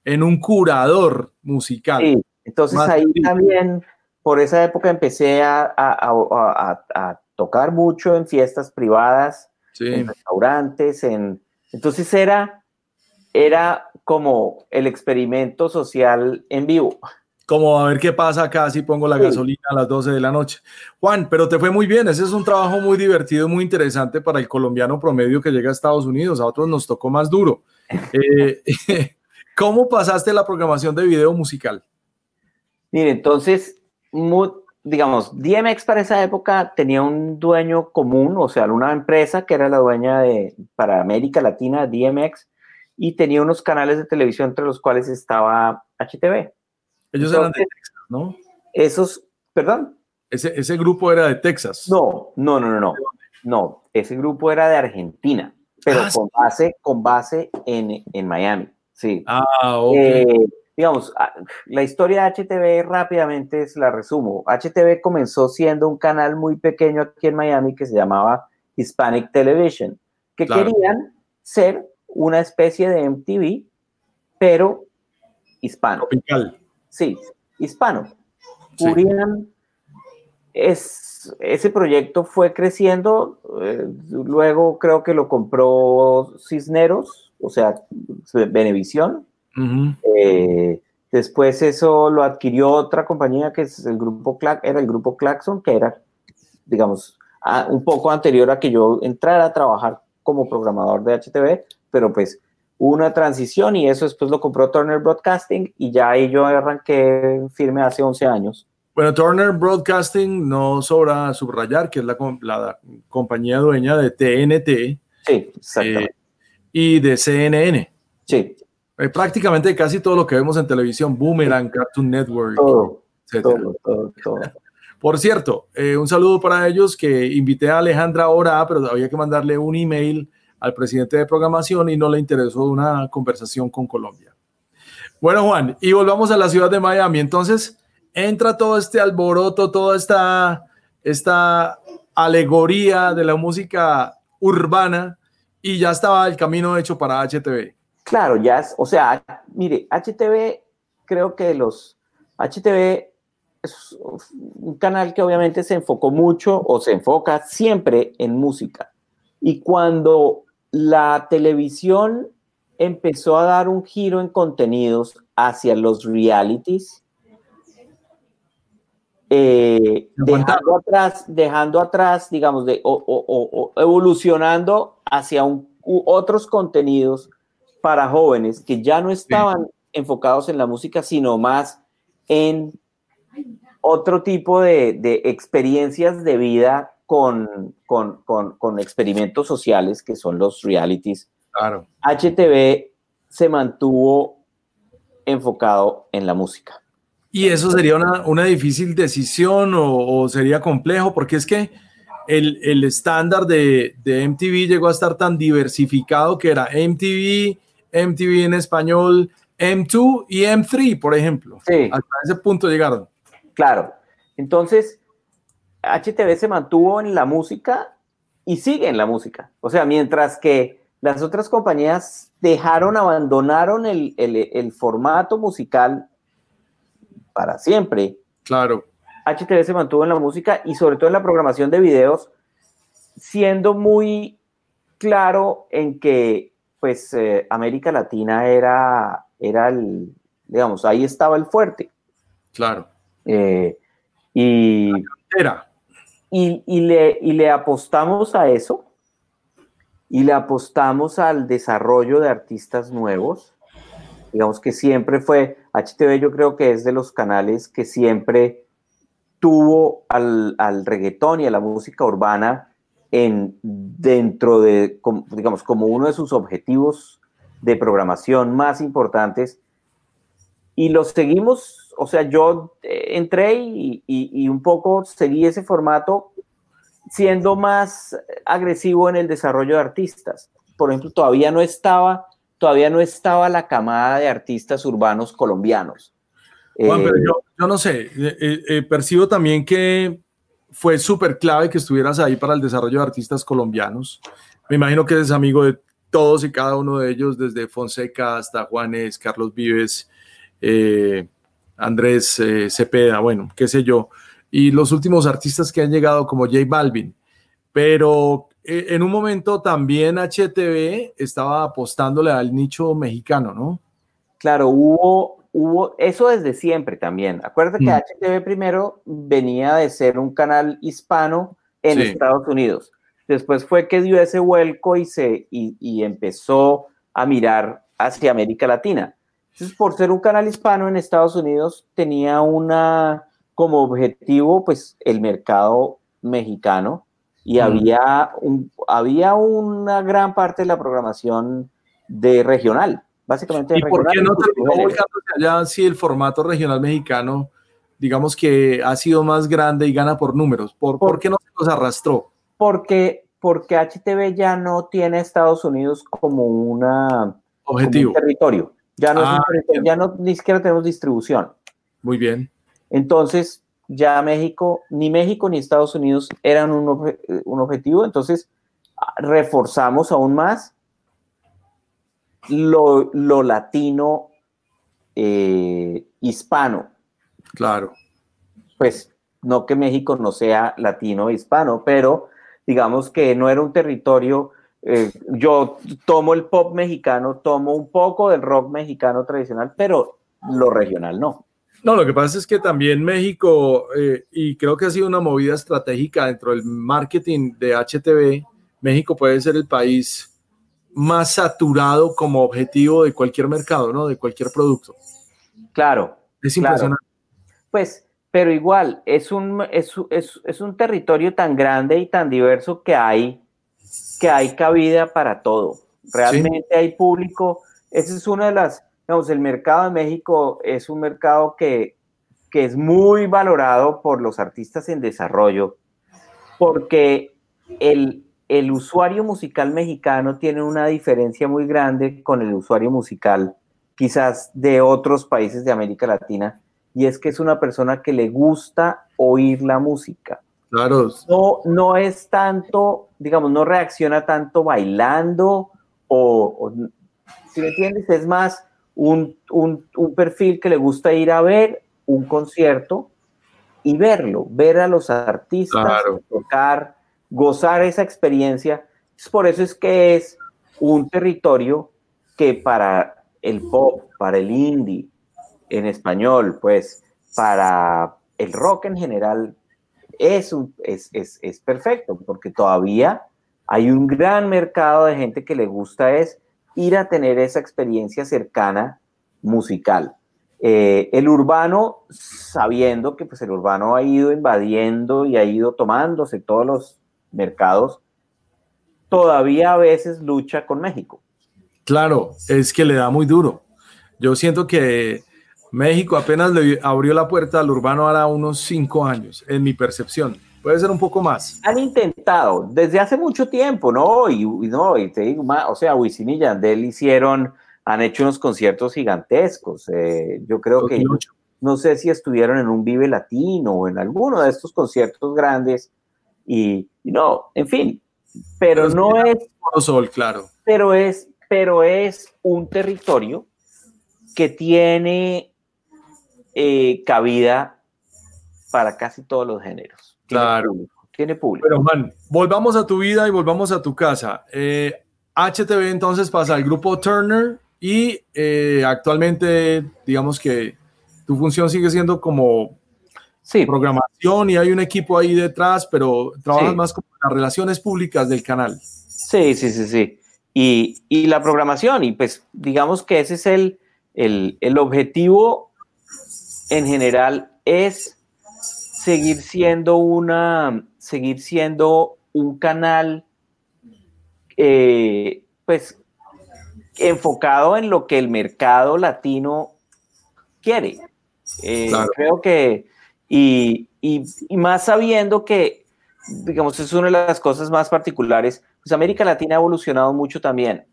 en un curador musical. Sí, entonces ahí también, por esa época empecé a, a, a, tocar mucho en fiestas privadas, en restaurantes, en... Entonces era, era como el experimento social en vivo como a ver qué pasa acá si pongo la gasolina a las 12 de la noche. Juan, pero te fue muy bien, ese es un trabajo muy divertido, muy interesante para el colombiano promedio que llega a Estados Unidos, a otros nos tocó más duro. [laughs] Eh, [laughs] ¿Cómo pasaste la programación de video musical? Mire, entonces, digamos, DMX para esa época tenía un dueño común, o sea, una empresa que era la dueña de, para América Latina, DMX, y tenía unos canales de televisión entre los cuales estaba HTV. Ellos eran de Texas, ¿no? Esos, perdón. Ese, ese grupo era de Texas. No, no, no, no, no. No, ese grupo era de Argentina, pero ah, con, base, con base en, en Miami. Sí. Ah, ok. Eh, digamos, ah, la historia de HTV rápidamente es la resumo. HTV comenzó siendo un canal muy pequeño aquí en Miami que se llamaba Hispanic Television, que querían ser una especie de MTV, pero hispano. Tropical. Sí, hispano. es, ese proyecto fue creciendo, eh, luego creo que lo compró Cisneros, o sea, Benevisión. Eh, después eso lo adquirió otra compañía que es el grupo era el grupo Claxon, que era, digamos, un poco anterior a que yo entrara a trabajar como programador de HTV, pero pues una transición y eso después lo compró Turner Broadcasting y ya ahí yo arranqué firme hace 11 años. Bueno, Turner Broadcasting no sobra subrayar que es la, la compañía dueña de TNT. Sí. Eh, y de CNN. Sí. Eh, prácticamente casi todo lo que vemos en televisión, Boomerang, Cartoon Network, todo, todo, todo, [laughs] Por cierto, eh, un saludo para ellos que invité a Alejandra ahora, pero había que mandarle un email al presidente de programación y no le interesó una conversación con Colombia. Bueno, Juan, y volvamos a la ciudad de Miami. Entonces, entra todo este alboroto, toda esta, esta alegoría de la música urbana y ya estaba el camino hecho para HTV. Claro, ya es, o sea, mire, HTV, creo que los HTV es un canal que obviamente se enfocó mucho o se enfoca siempre en música. Y cuando la televisión empezó a dar un giro en contenidos hacia los realities, eh, dejando atrás, dejando atrás, digamos, de, o, evolucionando hacia otros contenidos para jóvenes que ya no estaban enfocados en la música, sino más en otro tipo de, de experiencias de vida con, con, con, experimentos sociales que son los realities. Claro. HTV se mantuvo enfocado en la música. ¿Y eso sería una, una difícil decisión o, sería complejo? Porque es que el, el estándar de, de, MTV llegó a estar tan diversificado que era MTV, MTV en español, M2 y M3, por ejemplo. Sí. Hasta ese punto llegaron. Claro. Entonces, HTV se mantuvo en la música y sigue en la música. O sea, mientras que las otras compañías dejaron, abandonaron el, el, formato musical para siempre. Claro. HTV se mantuvo en la música y sobre todo en la programación de videos, siendo muy claro en que pues eh, América Latina era, era digamos, ahí estaba el fuerte. Claro. Eh, y, y, y, le, y le apostamos a eso, y le apostamos al desarrollo de artistas nuevos. Digamos que siempre fue, HTV yo creo que es de los canales que siempre tuvo al, al reggaetón y a la música urbana en, dentro de, digamos, como uno de sus objetivos de programación más importantes. Y los seguimos, o sea, yo eh, entré y, y, un poco seguí ese formato siendo más agresivo en el desarrollo de artistas. Por ejemplo, todavía no estaba, todavía no estaba la camada de artistas urbanos colombianos. Juan, pero eh, yo, no sé, eh, percibo también que fue súper clave que estuvieras ahí para el desarrollo de artistas colombianos. Me imagino que eres amigo de todos y cada uno de ellos, desde Fonseca hasta Juanes, Carlos Vives, eh, Andrés eh, Cepeda, bueno, qué sé yo, y los últimos artistas que han llegado como J Balvin. Pero eh, en un momento también HTV estaba apostándole al nicho mexicano, ¿no? Claro, hubo hubo eso desde siempre también. Acuérdate que HTV mm. primero venía de ser un canal hispano en Estados Unidos. Después fue que dio ese vuelco y, se, y, empezó a mirar hacia América Latina. Entonces, por ser un canal hispano en Estados Unidos, tenía una como objetivo, pues, el mercado mexicano y mm. había, un, había una gran parte de la programación de regional. Básicamente. ¿Y por qué no terminó allá si el formato regional mexicano, digamos que ha sido más grande y gana por números? ¿Por, por, qué no se los arrastró? Porque, porque HTV ya no tiene Estados Unidos como una objetivo territorio. Ya no, ah, ya no ni siquiera tenemos distribución. Muy bien. Entonces, ya México, ni México ni Estados Unidos eran un, un objetivo, entonces reforzamos aún más lo, latino eh, hispano. Claro. Pues no que México no sea latino hispano, pero digamos que no era un territorio. Eh, yo tomo el pop mexicano, tomo un poco del rock mexicano tradicional, pero lo regional no. No, lo que pasa es que también México, eh, y creo que ha sido una movida estratégica dentro del marketing de HTV, México puede ser el país más saturado como objetivo de cualquier mercado, ¿no? De cualquier producto. Claro. Es impresionante. Pues, pero igual, es un, es, un territorio tan grande y tan diverso que hay, que hay cabida para todo. Realmente hay público. Esa es una de las, digamos, el mercado de México es un mercado que, que es muy valorado por los artistas en desarrollo, porque el, el usuario musical mexicano tiene una diferencia muy grande con el usuario musical quizás de otros países de América Latina, y es que es una persona que le gusta oír la música. Claro. No, no es tanto, digamos, no reacciona tanto bailando o, si me entiendes, es más un, perfil que le gusta ir a ver un concierto y verlo, ver a los artistas tocar, gozar esa experiencia. Por eso es que es un territorio que para el pop, para el indie en español, pues para el rock en general, es, es, es, perfecto, porque todavía hay un gran mercado de gente que le gusta es ir a tener esa experiencia cercana musical. Eh, el urbano, sabiendo que pues, el urbano ha ido invadiendo y ha ido tomándose todos los mercados, todavía a veces lucha con México. Claro, es que le da muy duro. Yo siento que México apenas le abrió la puerta al urbano ahora unos cinco años, en mi percepción. Puede ser un poco más. Han intentado desde hace mucho tiempo, ¿no? Y, no, y te digo, o sea, Wisin y Yandel hicieron, han hecho unos conciertos gigantescos. Eh, yo creo que, no sé si estuvieron en un Vive Latino o en alguno de estos conciertos grandes y, no, en fin, pero, no es... Sol, claro. Pero es, pero es un territorio que tiene eh, cabida para casi todos los géneros. claro. tiene público. Pero man, volvamos a tu vida y volvamos a tu casa. HTV eh, entonces pasa al grupo Turner y eh, actualmente, digamos que tu función sigue siendo como sí. programación y hay un equipo ahí detrás, pero trabajas más con las relaciones públicas del canal. Sí, sí, sí, sí. Y, y la programación, y pues digamos que ese es el, el, el objetivo en general, es seguir siendo una, seguir siendo un canal, eh, pues, enfocado en lo que el mercado latino quiere. Eh, creo que, y, más sabiendo que, digamos, es una de las cosas más particulares, pues América Latina ha evolucionado mucho también.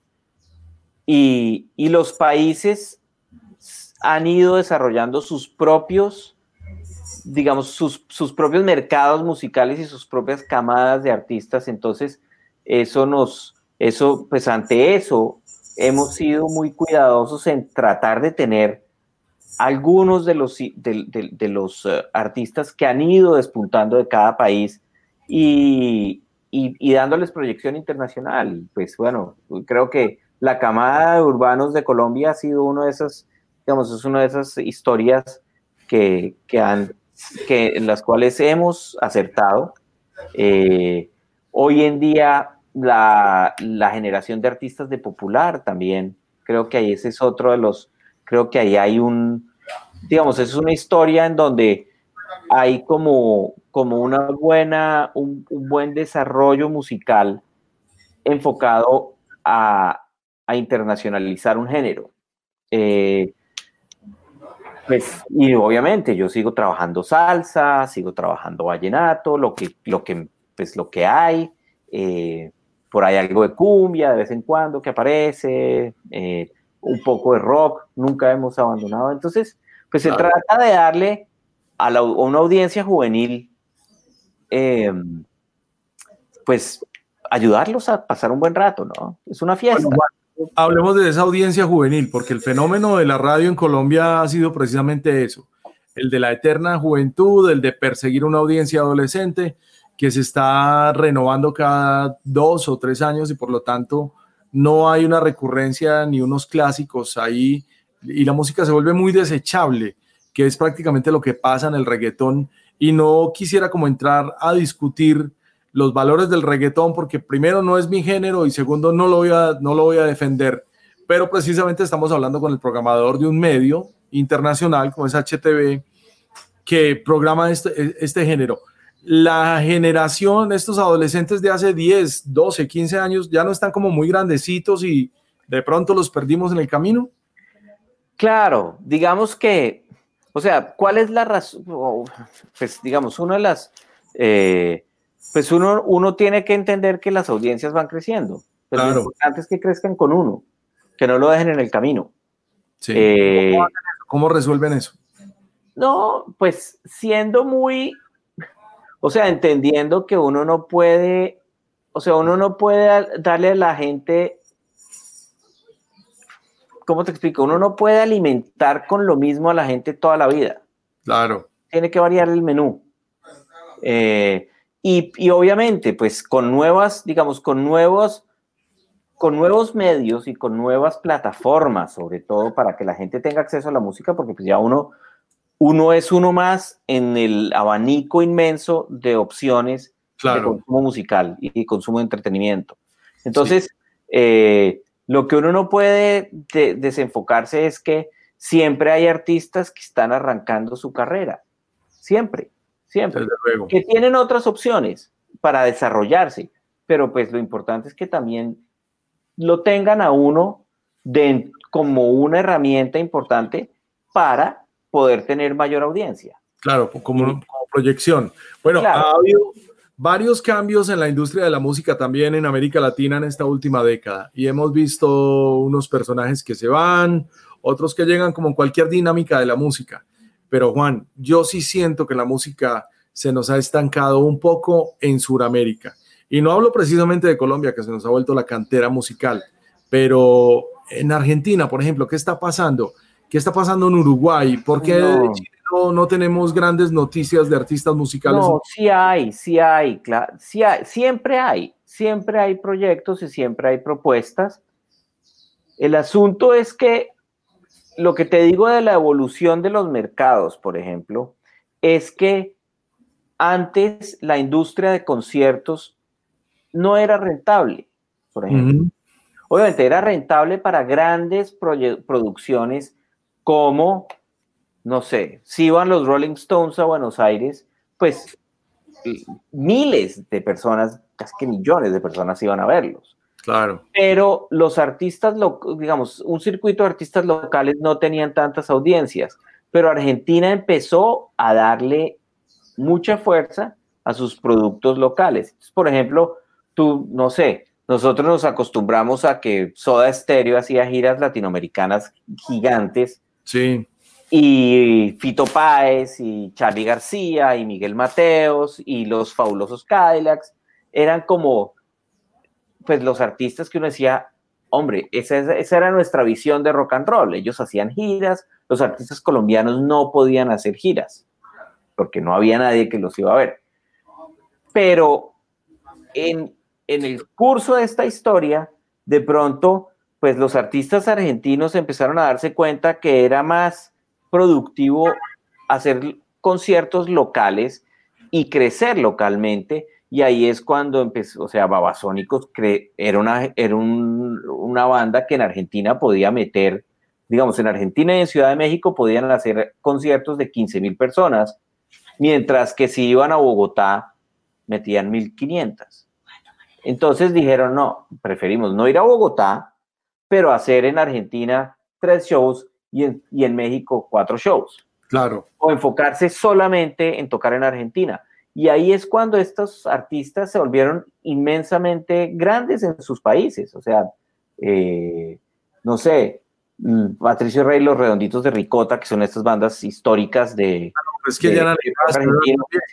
Y, los países han ido desarrollando sus propios, digamos, sus, sus, propios mercados musicales y sus propias camadas de artistas. Entonces, eso nos, eso, pues ante eso, hemos sido muy cuidadosos en tratar de tener algunos de los, de, los eh, artistas que han ido despuntando de cada país y, y, dándoles proyección internacional. Pues bueno, creo que la camada de urbanos de Colombia ha sido uno de esas, digamos, es una de esas historias que, que han, que, en las cuales hemos acertado. Eh, hoy en día, la, la generación de artistas de popular también, creo que ahí ese es otro de los creo que ahí hay un, digamos, es una historia en donde hay como, como una buena, un, buen desarrollo musical enfocado a, a internacionalizar un género. Eh, pues, y obviamente yo sigo trabajando salsa, sigo trabajando vallenato, lo que, lo que, pues, lo que hay. Eh, por ahí algo de cumbia de vez en cuando que aparece. Eh, un poco de rock, nunca hemos abandonado. Entonces, pues se trata de darle a, una audiencia juvenil, em, pues ayudarlos a pasar un buen rato, ¿no? Es una fiesta. Hablemos de esa audiencia juvenil, porque el fenómeno de la radio en Colombia ha sido precisamente eso, el de la eterna juventud, el de perseguir una audiencia adolescente que se está renovando cada dos o tres años y por lo tanto no hay una recurrencia ni unos clásicos ahí. Y la música se vuelve muy desechable, que es prácticamente lo que pasa en el reggaetón. Y no quisiera como entrar a discutir los valores del reggaetón porque primero no es mi género y segundo no lo voy a, no lo voy a defender, pero precisamente estamos hablando con el programador de un medio internacional como es HTV que programa este, este género la generación, estos adolescentes de hace 10, 12, 15 años, ya no están como muy grandecitos y de pronto los perdimos en el camino? Claro, digamos que, o sea, ¿cuál es la razón? Pues digamos, una de las, eh, pues uno, uno tiene que entender que las audiencias van creciendo. Pero lo importante es que crezcan con uno, que no lo dejen en el camino. Sí. Eh, ¿Cómo resuelven eso? No, pues siendo muy o sea, entendiendo que uno no puede, o sea, uno no puede darle a la gente, ¿cómo te explico? Uno no puede alimentar con lo mismo a la gente toda la vida. Claro. Tiene que variar el menú. Eh, y, y, obviamente, pues con nuevas, digamos, con nuevos, con nuevos medios y con nuevas plataformas, sobre todo para que la gente tenga acceso a la música, porque pues ya uno, uno es uno más en el abanico inmenso de opciones de consumo musical y consumo de entretenimiento. Entonces, eh, lo que uno no puede desenfocarse es que siempre hay artistas que están arrancando su carrera. Siempre, siempre. Que tienen otras opciones para desarrollarse, pero pues lo importante es que también lo tengan a uno de, como una herramienta importante para poder tener mayor audiencia. Claro, como, proyección. Bueno, ha habido varios cambios en la industria de la música también en América Latina en esta última década y hemos visto unos personajes que se van, otros que llegan como cualquier dinámica de la música. Pero Juan, yo sí siento que la música se nos ha estancado un poco en Sudamérica. Y no hablo precisamente de Colombia, que se nos ha vuelto la cantera musical, pero en Argentina, por ejemplo, ¿qué está pasando? ¿Qué está pasando en Uruguay? ¿Por qué no. no, tenemos grandes noticias de artistas musicales? No, sí hay, sí hay, claro, sí hay, siempre hay, siempre hay proyectos y siempre hay propuestas. El asunto es que lo que te digo de la evolución de los mercados, por ejemplo, es que antes la industria de conciertos no era rentable, por ejemplo. Obviamente era rentable para grandes producciones como, no sé, si iban los Rolling Stones a Buenos Aires, pues miles de personas, casi que millones de personas iban a verlos. Claro. Pero los artistas, digamos, un circuito de artistas locales no tenían tantas audiencias, pero Argentina empezó a darle mucha fuerza a sus productos locales. Por ejemplo, tú, no sé, nosotros nos acostumbramos a que Soda Stereo hacía giras latinoamericanas gigantes. Sí. Y Fito Páez y Charlie García y Miguel Mateos y los fabulosos Cadillacs eran como pues los artistas que uno decía, hombre, esa, era nuestra visión de rock and roll. Ellos hacían giras, los artistas colombianos no podían hacer giras, porque no había nadie que los iba a ver. Pero en el curso de esta historia, de pronto, pues los artistas argentinos empezaron a darse cuenta que era más productivo hacer conciertos locales y crecer localmente y ahí es cuando empezó, o sea, Babasónicos era, una, era una banda que en Argentina podía meter, digamos, en Argentina y en Ciudad de México podían hacer conciertos de 15 mil personas, mientras que si iban a Bogotá metían 1500. Entonces dijeron, no, preferimos no ir a Bogotá, pero hacer en Argentina tres shows y en, y en México cuatro shows. Claro. O enfocarse solamente en tocar en Argentina y ahí es cuando estos artistas se volvieron inmensamente grandes en sus países. O sea, eh, no sé, mm, Patricio Rey, Los Redonditos de Ricota, que son estas bandas históricas de... que ya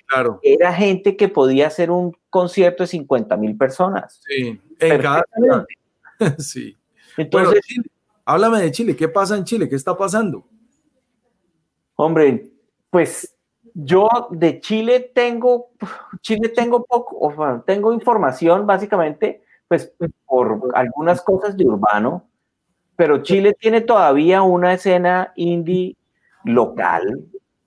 claro. Era gente que podía hacer un concierto de 50 mil personas. Sí, en cada... [laughs] sí. Entonces, háblame de Chile. ¿Qué pasa en Chile? ¿Qué está pasando? Hombre, pues yo de Chile tengo, Chile tengo poco, tengo información básicamente, pues por algunas cosas de urbano, pero Chile tiene todavía una escena indie local,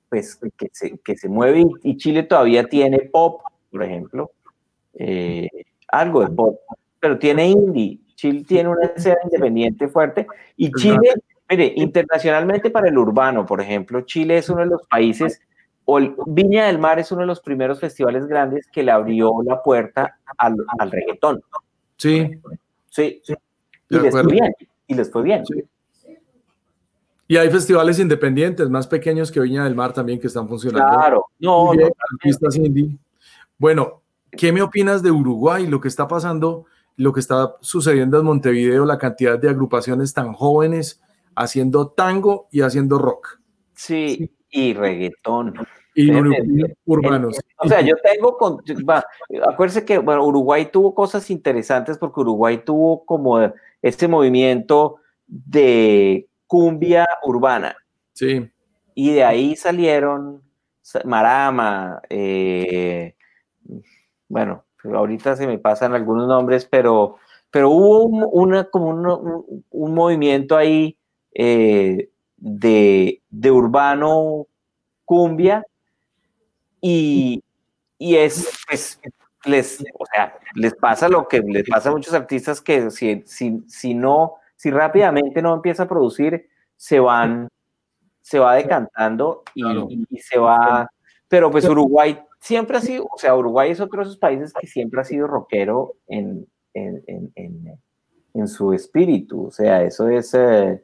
pues que se, que se mueve y Chile todavía tiene pop, por ejemplo, eh, algo de pop, pero tiene indie. Chile tiene una escena independiente fuerte y Chile, mire, internacionalmente para el urbano, por ejemplo, Chile es uno de los países Viña del Mar es uno de los primeros festivales grandes que le abrió la puerta al, reggaetón. Sí. Sí. Y les, fue bien, y les fue bien. Y hay festivales independientes más pequeños que Viña del Mar también que están funcionando. Claro, no, Bueno, ¿qué me opinas de Uruguay? Lo que está pasando, lo que está sucediendo en Montevideo, la cantidad de agrupaciones tan jóvenes haciendo tango y haciendo rock. Sí, y reggaetón. Y urbanos. O sea, yo tengo, con, acuérdense que bueno, Uruguay tuvo cosas interesantes porque Uruguay tuvo como este movimiento de cumbia urbana. Sí. Y de ahí salieron Marama, eh, bueno, ahorita se me pasan algunos nombres, pero, pero hubo una, como un, movimiento ahí eh, de, de urbano cumbia y, y es, pues, les, o sea, les pasa lo que les pasa a muchos artistas que si, si, si no, si rápidamente no empieza a producir, se van, se va decantando y, y, se va, pero pues Uruguay siempre ha sido, o sea, Uruguay es otro de esos países que siempre ha sido rockero en, en, en, en su espíritu, o sea, eso es... Eh,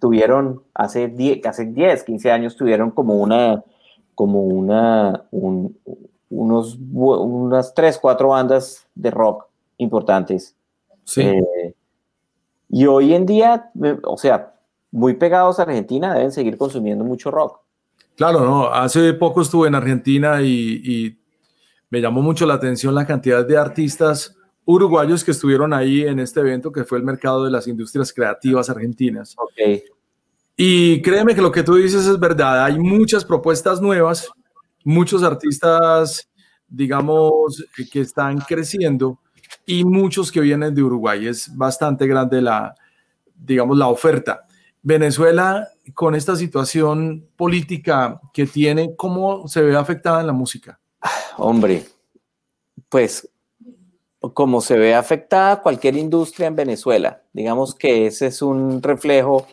tuvieron hace 10, hace 10, 15 años tuvieron como una, como una, unos, unas 3, 4 bandas de rock importantes. Sí. Eh, y hoy en día, o sea, muy pegados a Argentina, deben seguir consumiendo mucho rock. Claro, no, hace poco estuve en Argentina y, y me llamó mucho la atención la cantidad de artistas uruguayos que estuvieron ahí en este evento que fue el mercado de las industrias creativas argentinas. Okay. Y créeme que lo que tú dices es verdad, hay muchas propuestas nuevas, muchos artistas, digamos, que están creciendo y muchos que vienen de Uruguay. Es bastante grande la, digamos, la oferta. Venezuela, con esta situación política que tiene, ¿cómo se ve afectada en la música? Hombre, pues como se ve afectada cualquier industria en Venezuela. Digamos que ese es un reflejo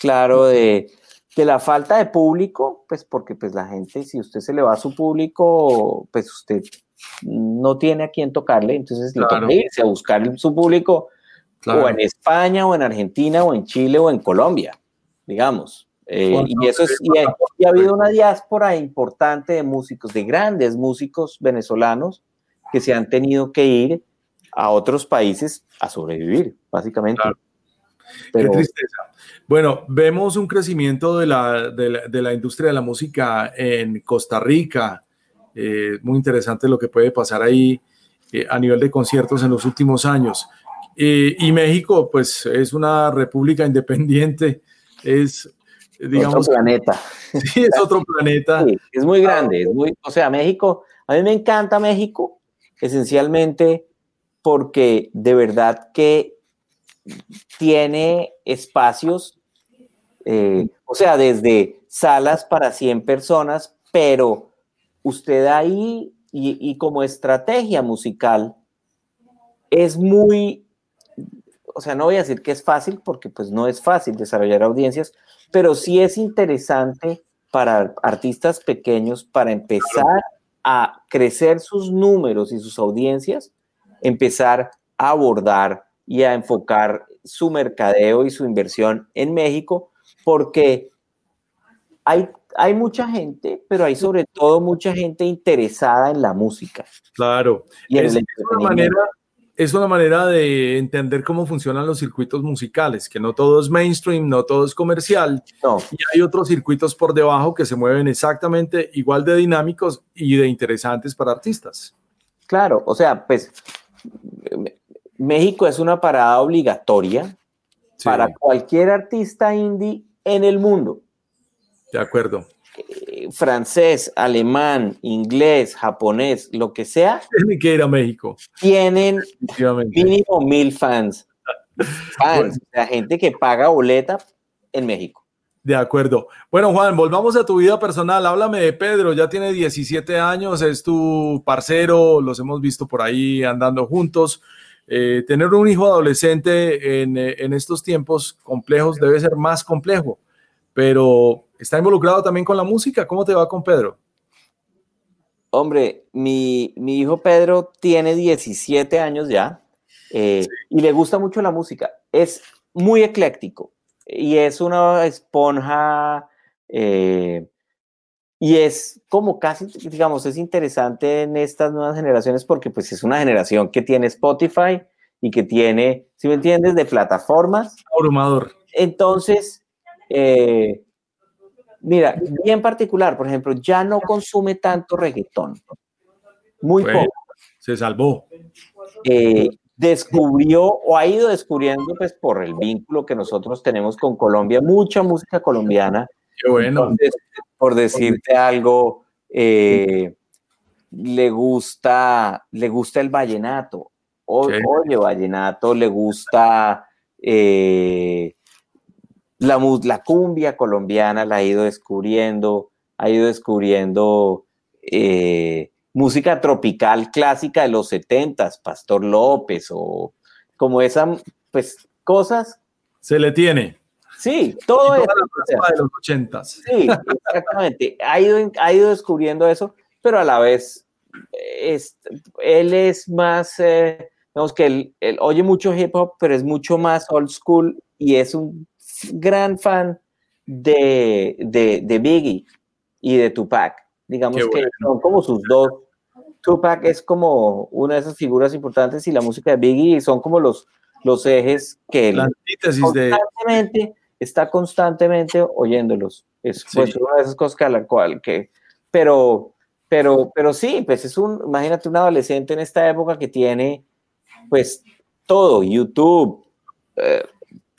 claro de, la falta de público, pues porque pues la gente, si usted se le va a su público, pues usted no tiene a quién tocarle, entonces le toca irse a buscar su público o en España, o en Argentina, o en Chile, o en Colombia, digamos. Eh, y eso es, y ha, habido una diáspora importante de músicos, de grandes músicos venezolanos que se han tenido que ir a otros países a sobrevivir, básicamente. Qué tristeza. Bueno, vemos un crecimiento de la, de la, industria de la música en Costa Rica. Eh, muy interesante lo que puede pasar ahí eh, a nivel de conciertos en los últimos años. Eh, y México, pues es una república independiente, es, digamos... Otro planeta. [laughs] Sí, es otro planeta. es muy grande, es muy, o sea, México, a mí me encanta México, esencialmente porque de verdad que tiene espacios, eh, o sea, desde salas para 100 personas, pero usted ahí y, y como estrategia musical es muy o sea, no voy a decir que es fácil porque pues no es fácil desarrollar audiencias, pero sí es interesante para artistas pequeños para empezar a crecer sus números y sus audiencias, empezar a abordar y a enfocar su mercadeo y su inversión en México, porque hay, hay mucha gente, pero hay sobre todo mucha gente interesada en la música. Claro. Y en es, una manera, es una manera de entender cómo funcionan los circuitos musicales, que no todo es mainstream, no todo es comercial. Y hay otros circuitos por debajo que se mueven exactamente igual de dinámicos y de interesantes para artistas. Claro, o sea, pues México es una parada obligatoria para cualquier artista indie en el mundo. De acuerdo. Eh, francés, alemán, inglés, japonés, lo que sea. [laughs] Tienen que ir a México. Tienen mínimo mil fans. [laughs] Fans, sea, gente que paga boleta en México. De acuerdo. Bueno, Juan, volvamos a tu vida personal. Háblame de Pedro, ya tiene 17 años, es tu parcero, los hemos visto por ahí andando juntos. Eh, tener un hijo adolescente en, eh, en estos tiempos complejos debe ser más complejo, pero está involucrado también con la música. ¿Cómo te va con Pedro? Hombre, mi, hijo Pedro tiene 17 años ya eh, y le gusta mucho la música. Es muy ecléctico y es una esponja eh, y es como casi, digamos, es interesante en estas nuevas generaciones porque pues es una generación que tiene Spotify y que tiene, si me entiendes, de plataformas. Abrumador. Entonces, eh, Mira, bien particular, por ejemplo, ya no consume tanto reggaetón. Muy poco. Se salvó. Eh, descubrió o ha ido descubriendo, pues por el vínculo que nosotros tenemos con Colombia, mucha música colombiana. Qué bueno. por decirte algo, eh, le gusta, le gusta el vallenato. oye, vallenato, le gusta eh, la, la cumbia colombiana la ha ido descubriendo, ha ido descubriendo eh, música tropical clásica de los setentas, Pastor López o como esa, pues cosas. Se le tiene. Sí, todo eso. de los ochentas. Sí, exactamente. Ha ido, ha ido descubriendo eso, pero a la vez es, él es más, eh, digamos que él, él, oye mucho hip hop, pero es mucho más old school y es un gran fan de, de, Biggie y de Tupac. Digamos que son como sus dos. Tupac es como una de esas figuras importantes y la música de Biggie son como los, los ejes que él constantemente, está constantemente oyéndolos. Es pues, una de esas cosas que a la cual que, pero, pero, pero sí, pues es un, imagínate un adolescente en esta época que tiene, pues todo, YouTube, eh,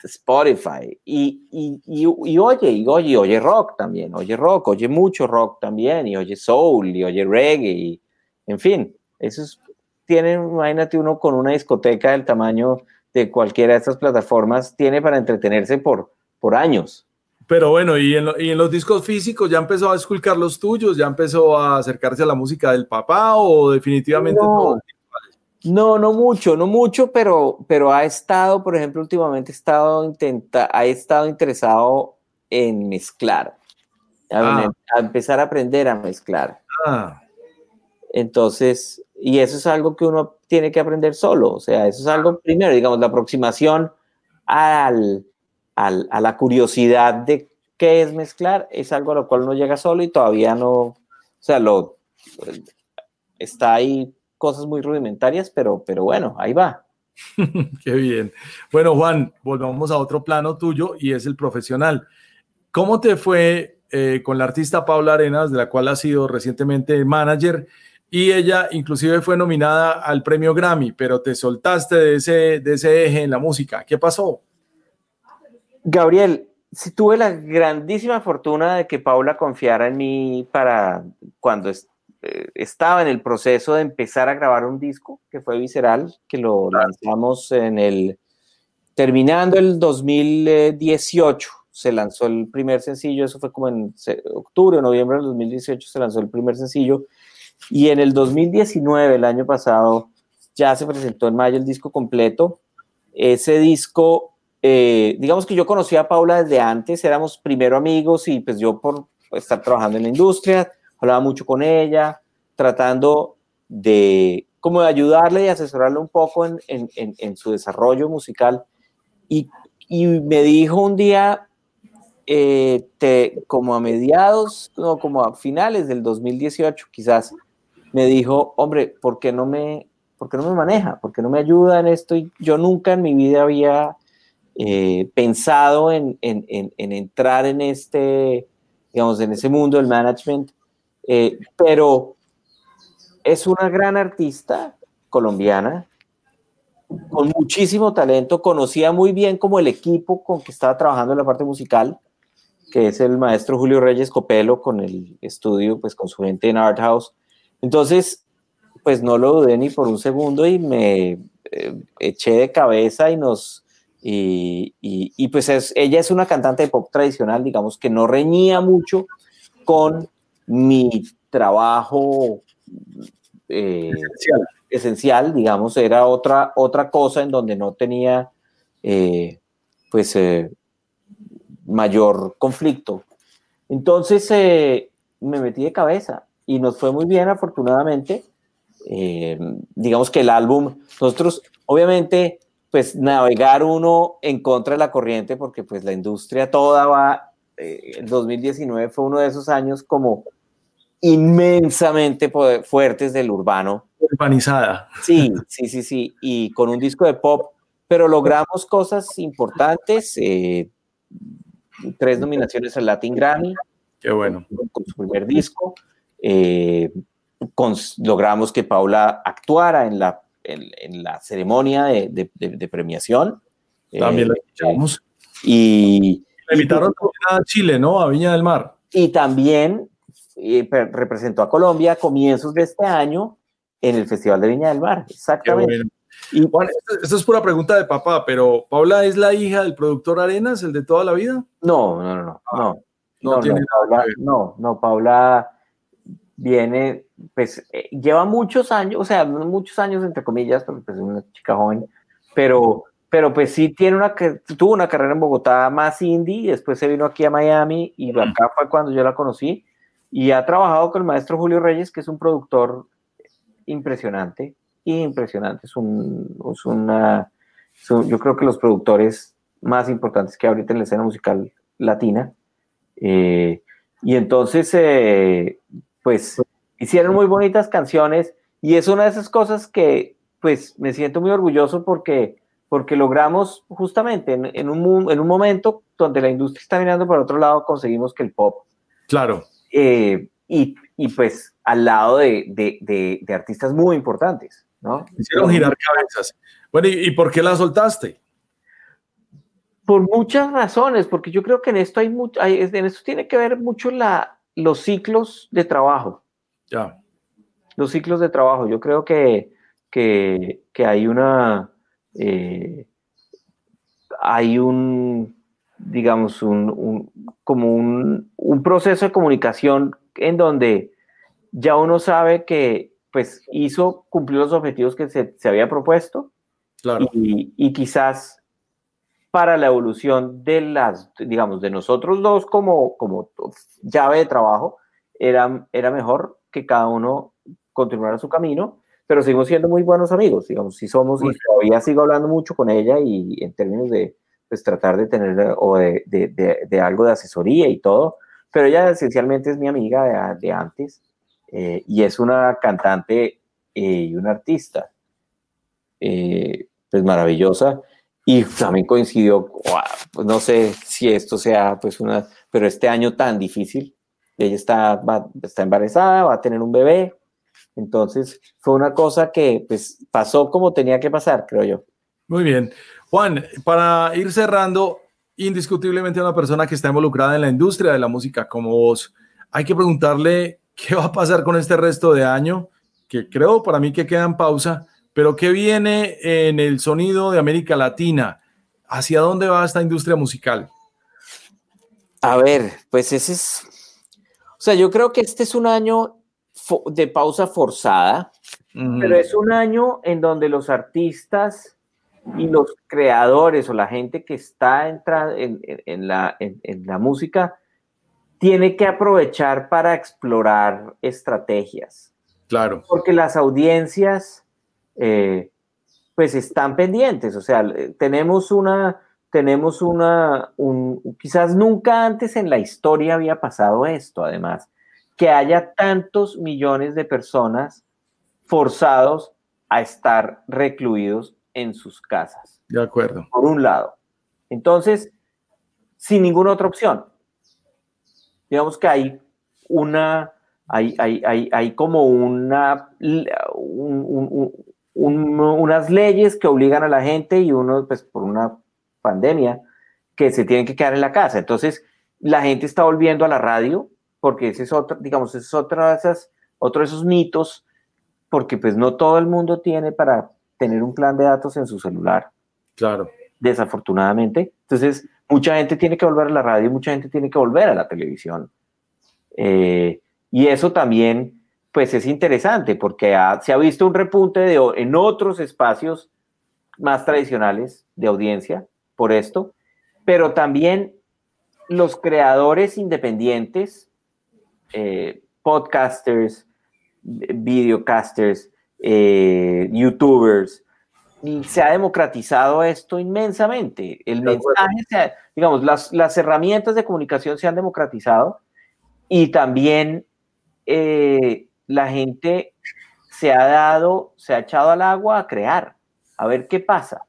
Spotify y, y, y, oye, y oye, oye rock también, oye rock, oye mucho rock también, y oye soul, y oye reggae, y, en fin, eso es, tienen, imagínate uno con una discoteca del tamaño de cualquiera de estas plataformas, tiene para entretenerse por, por años. Pero bueno, y en, y en, los discos físicos ya empezó a esculcar los tuyos, ya empezó a acercarse a la música del papá o definitivamente no, no, no mucho, no mucho, pero, pero ha estado, por ejemplo, últimamente ha estado, intenta, ha estado interesado en mezclar, a, ah. a empezar a aprender a mezclar. Ah. Entonces, y eso es algo que uno tiene que aprender solo, o sea, eso es algo primero, digamos, la aproximación al, al, a la curiosidad de qué es mezclar, es algo a lo cual uno llega solo y todavía no, o sea, lo, está ahí cosas muy rudimentarias, pero, pero bueno, ahí va. [laughs] Qué bien. Bueno, Juan, volvamos a otro plano tuyo y es el profesional. ¿Cómo te fue eh, con la artista Paula Arenas, de la cual has sido recientemente manager? Y ella inclusive fue nominada al premio Grammy, pero te soltaste de ese, de ese eje en la música. ¿Qué pasó? Gabriel, si tuve la grandísima fortuna de que Paula confiara en mí para cuando eh, estaba en el proceso de empezar a grabar un disco, que fue Visceral, que lo lanzamos en el, terminando el 2018, se lanzó el primer sencillo, eso fue como en octubre o noviembre del 2018, se lanzó el primer sencillo, y en el 2019, el año pasado, ya se presentó en mayo el disco completo. Ese disco, eh, digamos que yo conocía a Paula desde antes, éramos primero amigos y pues yo por estar trabajando en la industria, hablaba mucho con ella, tratando de como de ayudarle y asesorarle un poco en, en, en, su desarrollo musical. Y, y, me dijo un día, eh, te, como a mediados, no, como a finales del 2018 quizás, me dijo, hombre, ¿por qué no me, por qué no me maneja? ¿Por qué no me ayuda en esto? Yo nunca en mi vida había eh, pensado en, en, en, entrar en este, digamos, en ese mundo del management eh, pero es una gran artista colombiana, con muchísimo talento, conocía muy bien como el equipo con que estaba trabajando en la parte musical, que es el maestro Julio Reyes Copelo con el estudio, pues con su gente en Art House. Entonces, pues no lo dudé ni por un segundo y me eh, eché de cabeza y nos... Y, y, pues es, ella es una cantante de pop tradicional, digamos, que no reñía mucho con mi trabajo eh, esencial. digamos, era otra, otra cosa en donde no tenía eh, pues eh, mayor conflicto. Entonces me metí de cabeza y nos fue muy bien afortunadamente. digamos que el álbum, nosotros obviamente pues navegar uno en contra de la corriente porque pues la industria toda va, el 2019 fue uno de esos años como inmensamente fuertes del urbano. Urbanizada. Sí, sí, sí, sí, y con un disco de pop, pero logramos cosas importantes, eh, tres nominaciones al Latin Grammy. Qué bueno. Con, su primer disco. Eh, logramos que Paula actuara en la, en, la ceremonia de, de, premiación. También la eh, escuchamos. Y, la invitaron a Chile, ¿no? A Viña del Mar. Y también representó a Colombia a comienzos de este año en el Festival de Viña del Mar. Exactamente. Y bueno, esto, es pura pregunta de papá, pero ¿Paula es la hija del productor Arenas, el de toda la vida? No, no, no, no. Ah, no, no, no, Paula, no, no, Paula viene, pues eh, lleva muchos años, o sea, muchos años entre comillas, porque pues, es una chica joven, pero, pero pues sí tiene una, tuvo una carrera en Bogotá más indie, después se vino aquí a Miami y acá fue cuando yo la conocí y ha trabajado con el maestro Julio Reyes, que es un productor impresionante, impresionante. Es, un, es una, yo creo que los productores más importantes que ahorita en la escena musical latina. Eh, y entonces, eh, pues, hicieron muy bonitas canciones y es una de esas cosas que, pues, me siento muy orgulloso porque, porque logramos justamente en, en, un, en un momento donde la industria está mirando para otro lado, conseguimos que el pop Claro. Eh, y, y, pues al lado de, de, de, artistas muy importantes, ¿no? Hicieron girar cabezas. Bueno, ¿y, por qué la soltaste? Por muchas razones, porque yo creo que en esto hay mucho, en esto tiene que ver mucho la, los ciclos de trabajo. Ya. Los ciclos de trabajo. Yo creo que que, hay una, eh, hay un, digamos, un, como un, proceso de comunicación en donde ya uno sabe que pues hizo, cumplió los objetivos que se, había propuesto y, y, quizás para la evolución de las, digamos, de nosotros dos como, como llave de trabajo, era, era mejor que cada uno continuara su camino, pero seguimos siendo muy buenos amigos, digamos, si somos, y todavía sigo hablando mucho con ella y en términos de, pues, tratar de tener, o de, de, de, algo de asesoría y todo, pero ella esencialmente es mi amiga de, antes eh, y es una cantante eh, y una artista, eh, pues maravillosa, y también coincidió, pues no sé si esto sea pues una, pero este año tan difícil, ella está, está embarazada, va a tener un bebé, entonces fue una cosa que pues pasó como tenía que pasar, creo yo. Muy bien. Juan, para ir cerrando, indiscutiblemente una persona que está involucrada en la industria de la música como vos, hay que preguntarle qué va a pasar con este resto de año, que creo para mí que queda en pausa, pero qué viene en el sonido de América Latina. ¿Hacia dónde va esta industria musical? A ver, pues ese es, o sea, yo creo que este es un año de pausa forzada, pero es un año en donde los artistas y los creadores o la gente que está entrando en, la, en, la, música tiene que aprovechar para explorar estrategias. Claro. Porque las audiencias, eh, pues están pendientes. O sea, tenemos una, tenemos una, quizás nunca antes en la historia había pasado esto, además, que haya tantos millones de personas forzados a estar recluidos en sus casas. De acuerdo. Por un lado. Entonces, sin ninguna otra opción. Digamos que hay una, hay, hay, hay, hay como una, unas leyes que obligan a la gente y uno, pues por una pandemia, que se tienen que quedar en la casa. Entonces, la gente está volviendo a la radio, porque ese es otro, digamos, ese es otro de, esas, otro de esos mitos, porque pues no todo el mundo tiene para tener un plan de datos en su celular. Claro. Desafortunadamente. Entonces, mucha gente tiene que volver a la radio, mucha gente tiene que volver a la televisión. Eh, y eso también, pues es interesante porque se ha visto un repunte de, en otros espacios más tradicionales de audiencia por esto, pero también los creadores independientes, eh, podcasters, videocasters, eh, youtubers, se ha democratizado esto inmensamente. El mensaje, digamos, las, las, herramientas de comunicación se han democratizado y también eh, la gente se ha dado, se ha echado al agua a crear, a ver qué pasa.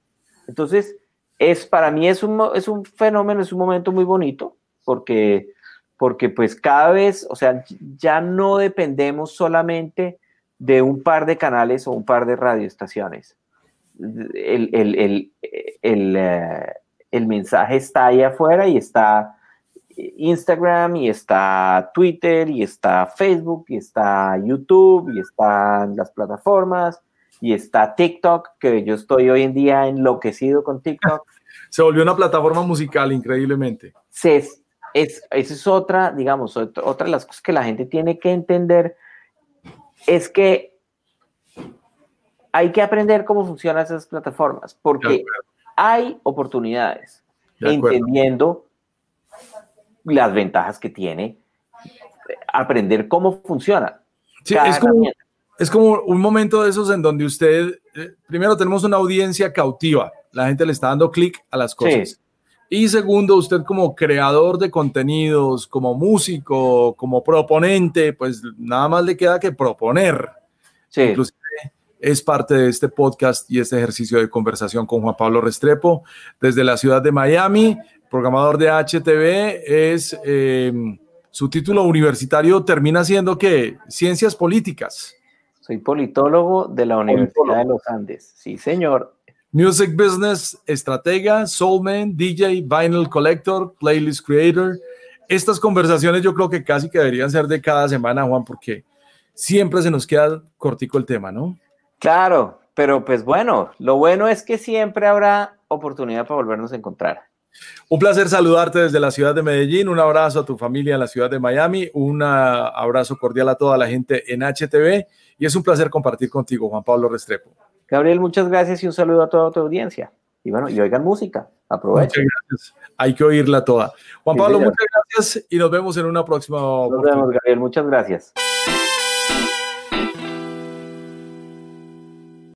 Entonces, es, para mí es un, es un fenómeno, es un momento muy bonito, porque, porque pues cada vez, o sea, ya no dependemos solamente de un par de canales o un par de radioestaciones. El, el, el, eh, el, mensaje está ahí afuera y está Instagram y está Twitter y está Facebook y está YouTube y están las plataformas y está TikTok, que yo estoy hoy en día enloquecido con TikTok. [laughs] Se volvió una plataforma musical increíblemente. Se, es, esa es otra, digamos, otra de las cosas que la gente tiene que entender es que hay que aprender cómo funcionan esas plataformas, porque hay oportunidades, entendiendo las ventajas que tiene aprender cómo funciona. es, como, un momento de esos en donde usted, eh, primero tenemos una audiencia cautiva, la gente le está dando clic a las cosas. Y segundo, usted como creador de contenidos, como músico, como proponente, pues nada más le queda que proponer. Sí. Inclusive es parte de este podcast y este ejercicio de conversación con Juan Pablo Restrepo desde la ciudad de Miami, programador de HTV, es eh, su título universitario termina siendo que ciencias políticas. Soy politólogo de la Universidad de los Andes. Sí, señor. Music Business, estratega, soulman, DJ, vinyl collector, playlist creator. Estas conversaciones yo creo que casi que deberían ser de cada semana, Juan, porque siempre se nos queda cortico el tema, ¿no? Claro, pero pues bueno, lo bueno es que siempre habrá oportunidad para volvernos a encontrar. Un placer saludarte desde la ciudad de Medellín, un abrazo a tu familia en la ciudad de Miami, un abrazo cordial a toda la gente en HTV y es un placer compartir contigo, Juan Pablo Restrepo. Gabriel, muchas gracias y un saludo a toda tu audiencia. Y bueno, y oigan música, aprovechen. Muchas gracias, hay que oírla toda. Juan Pablo, muchas gracias y nos vemos en una próxima. Nos vemos, Gabriel, muchas gracias.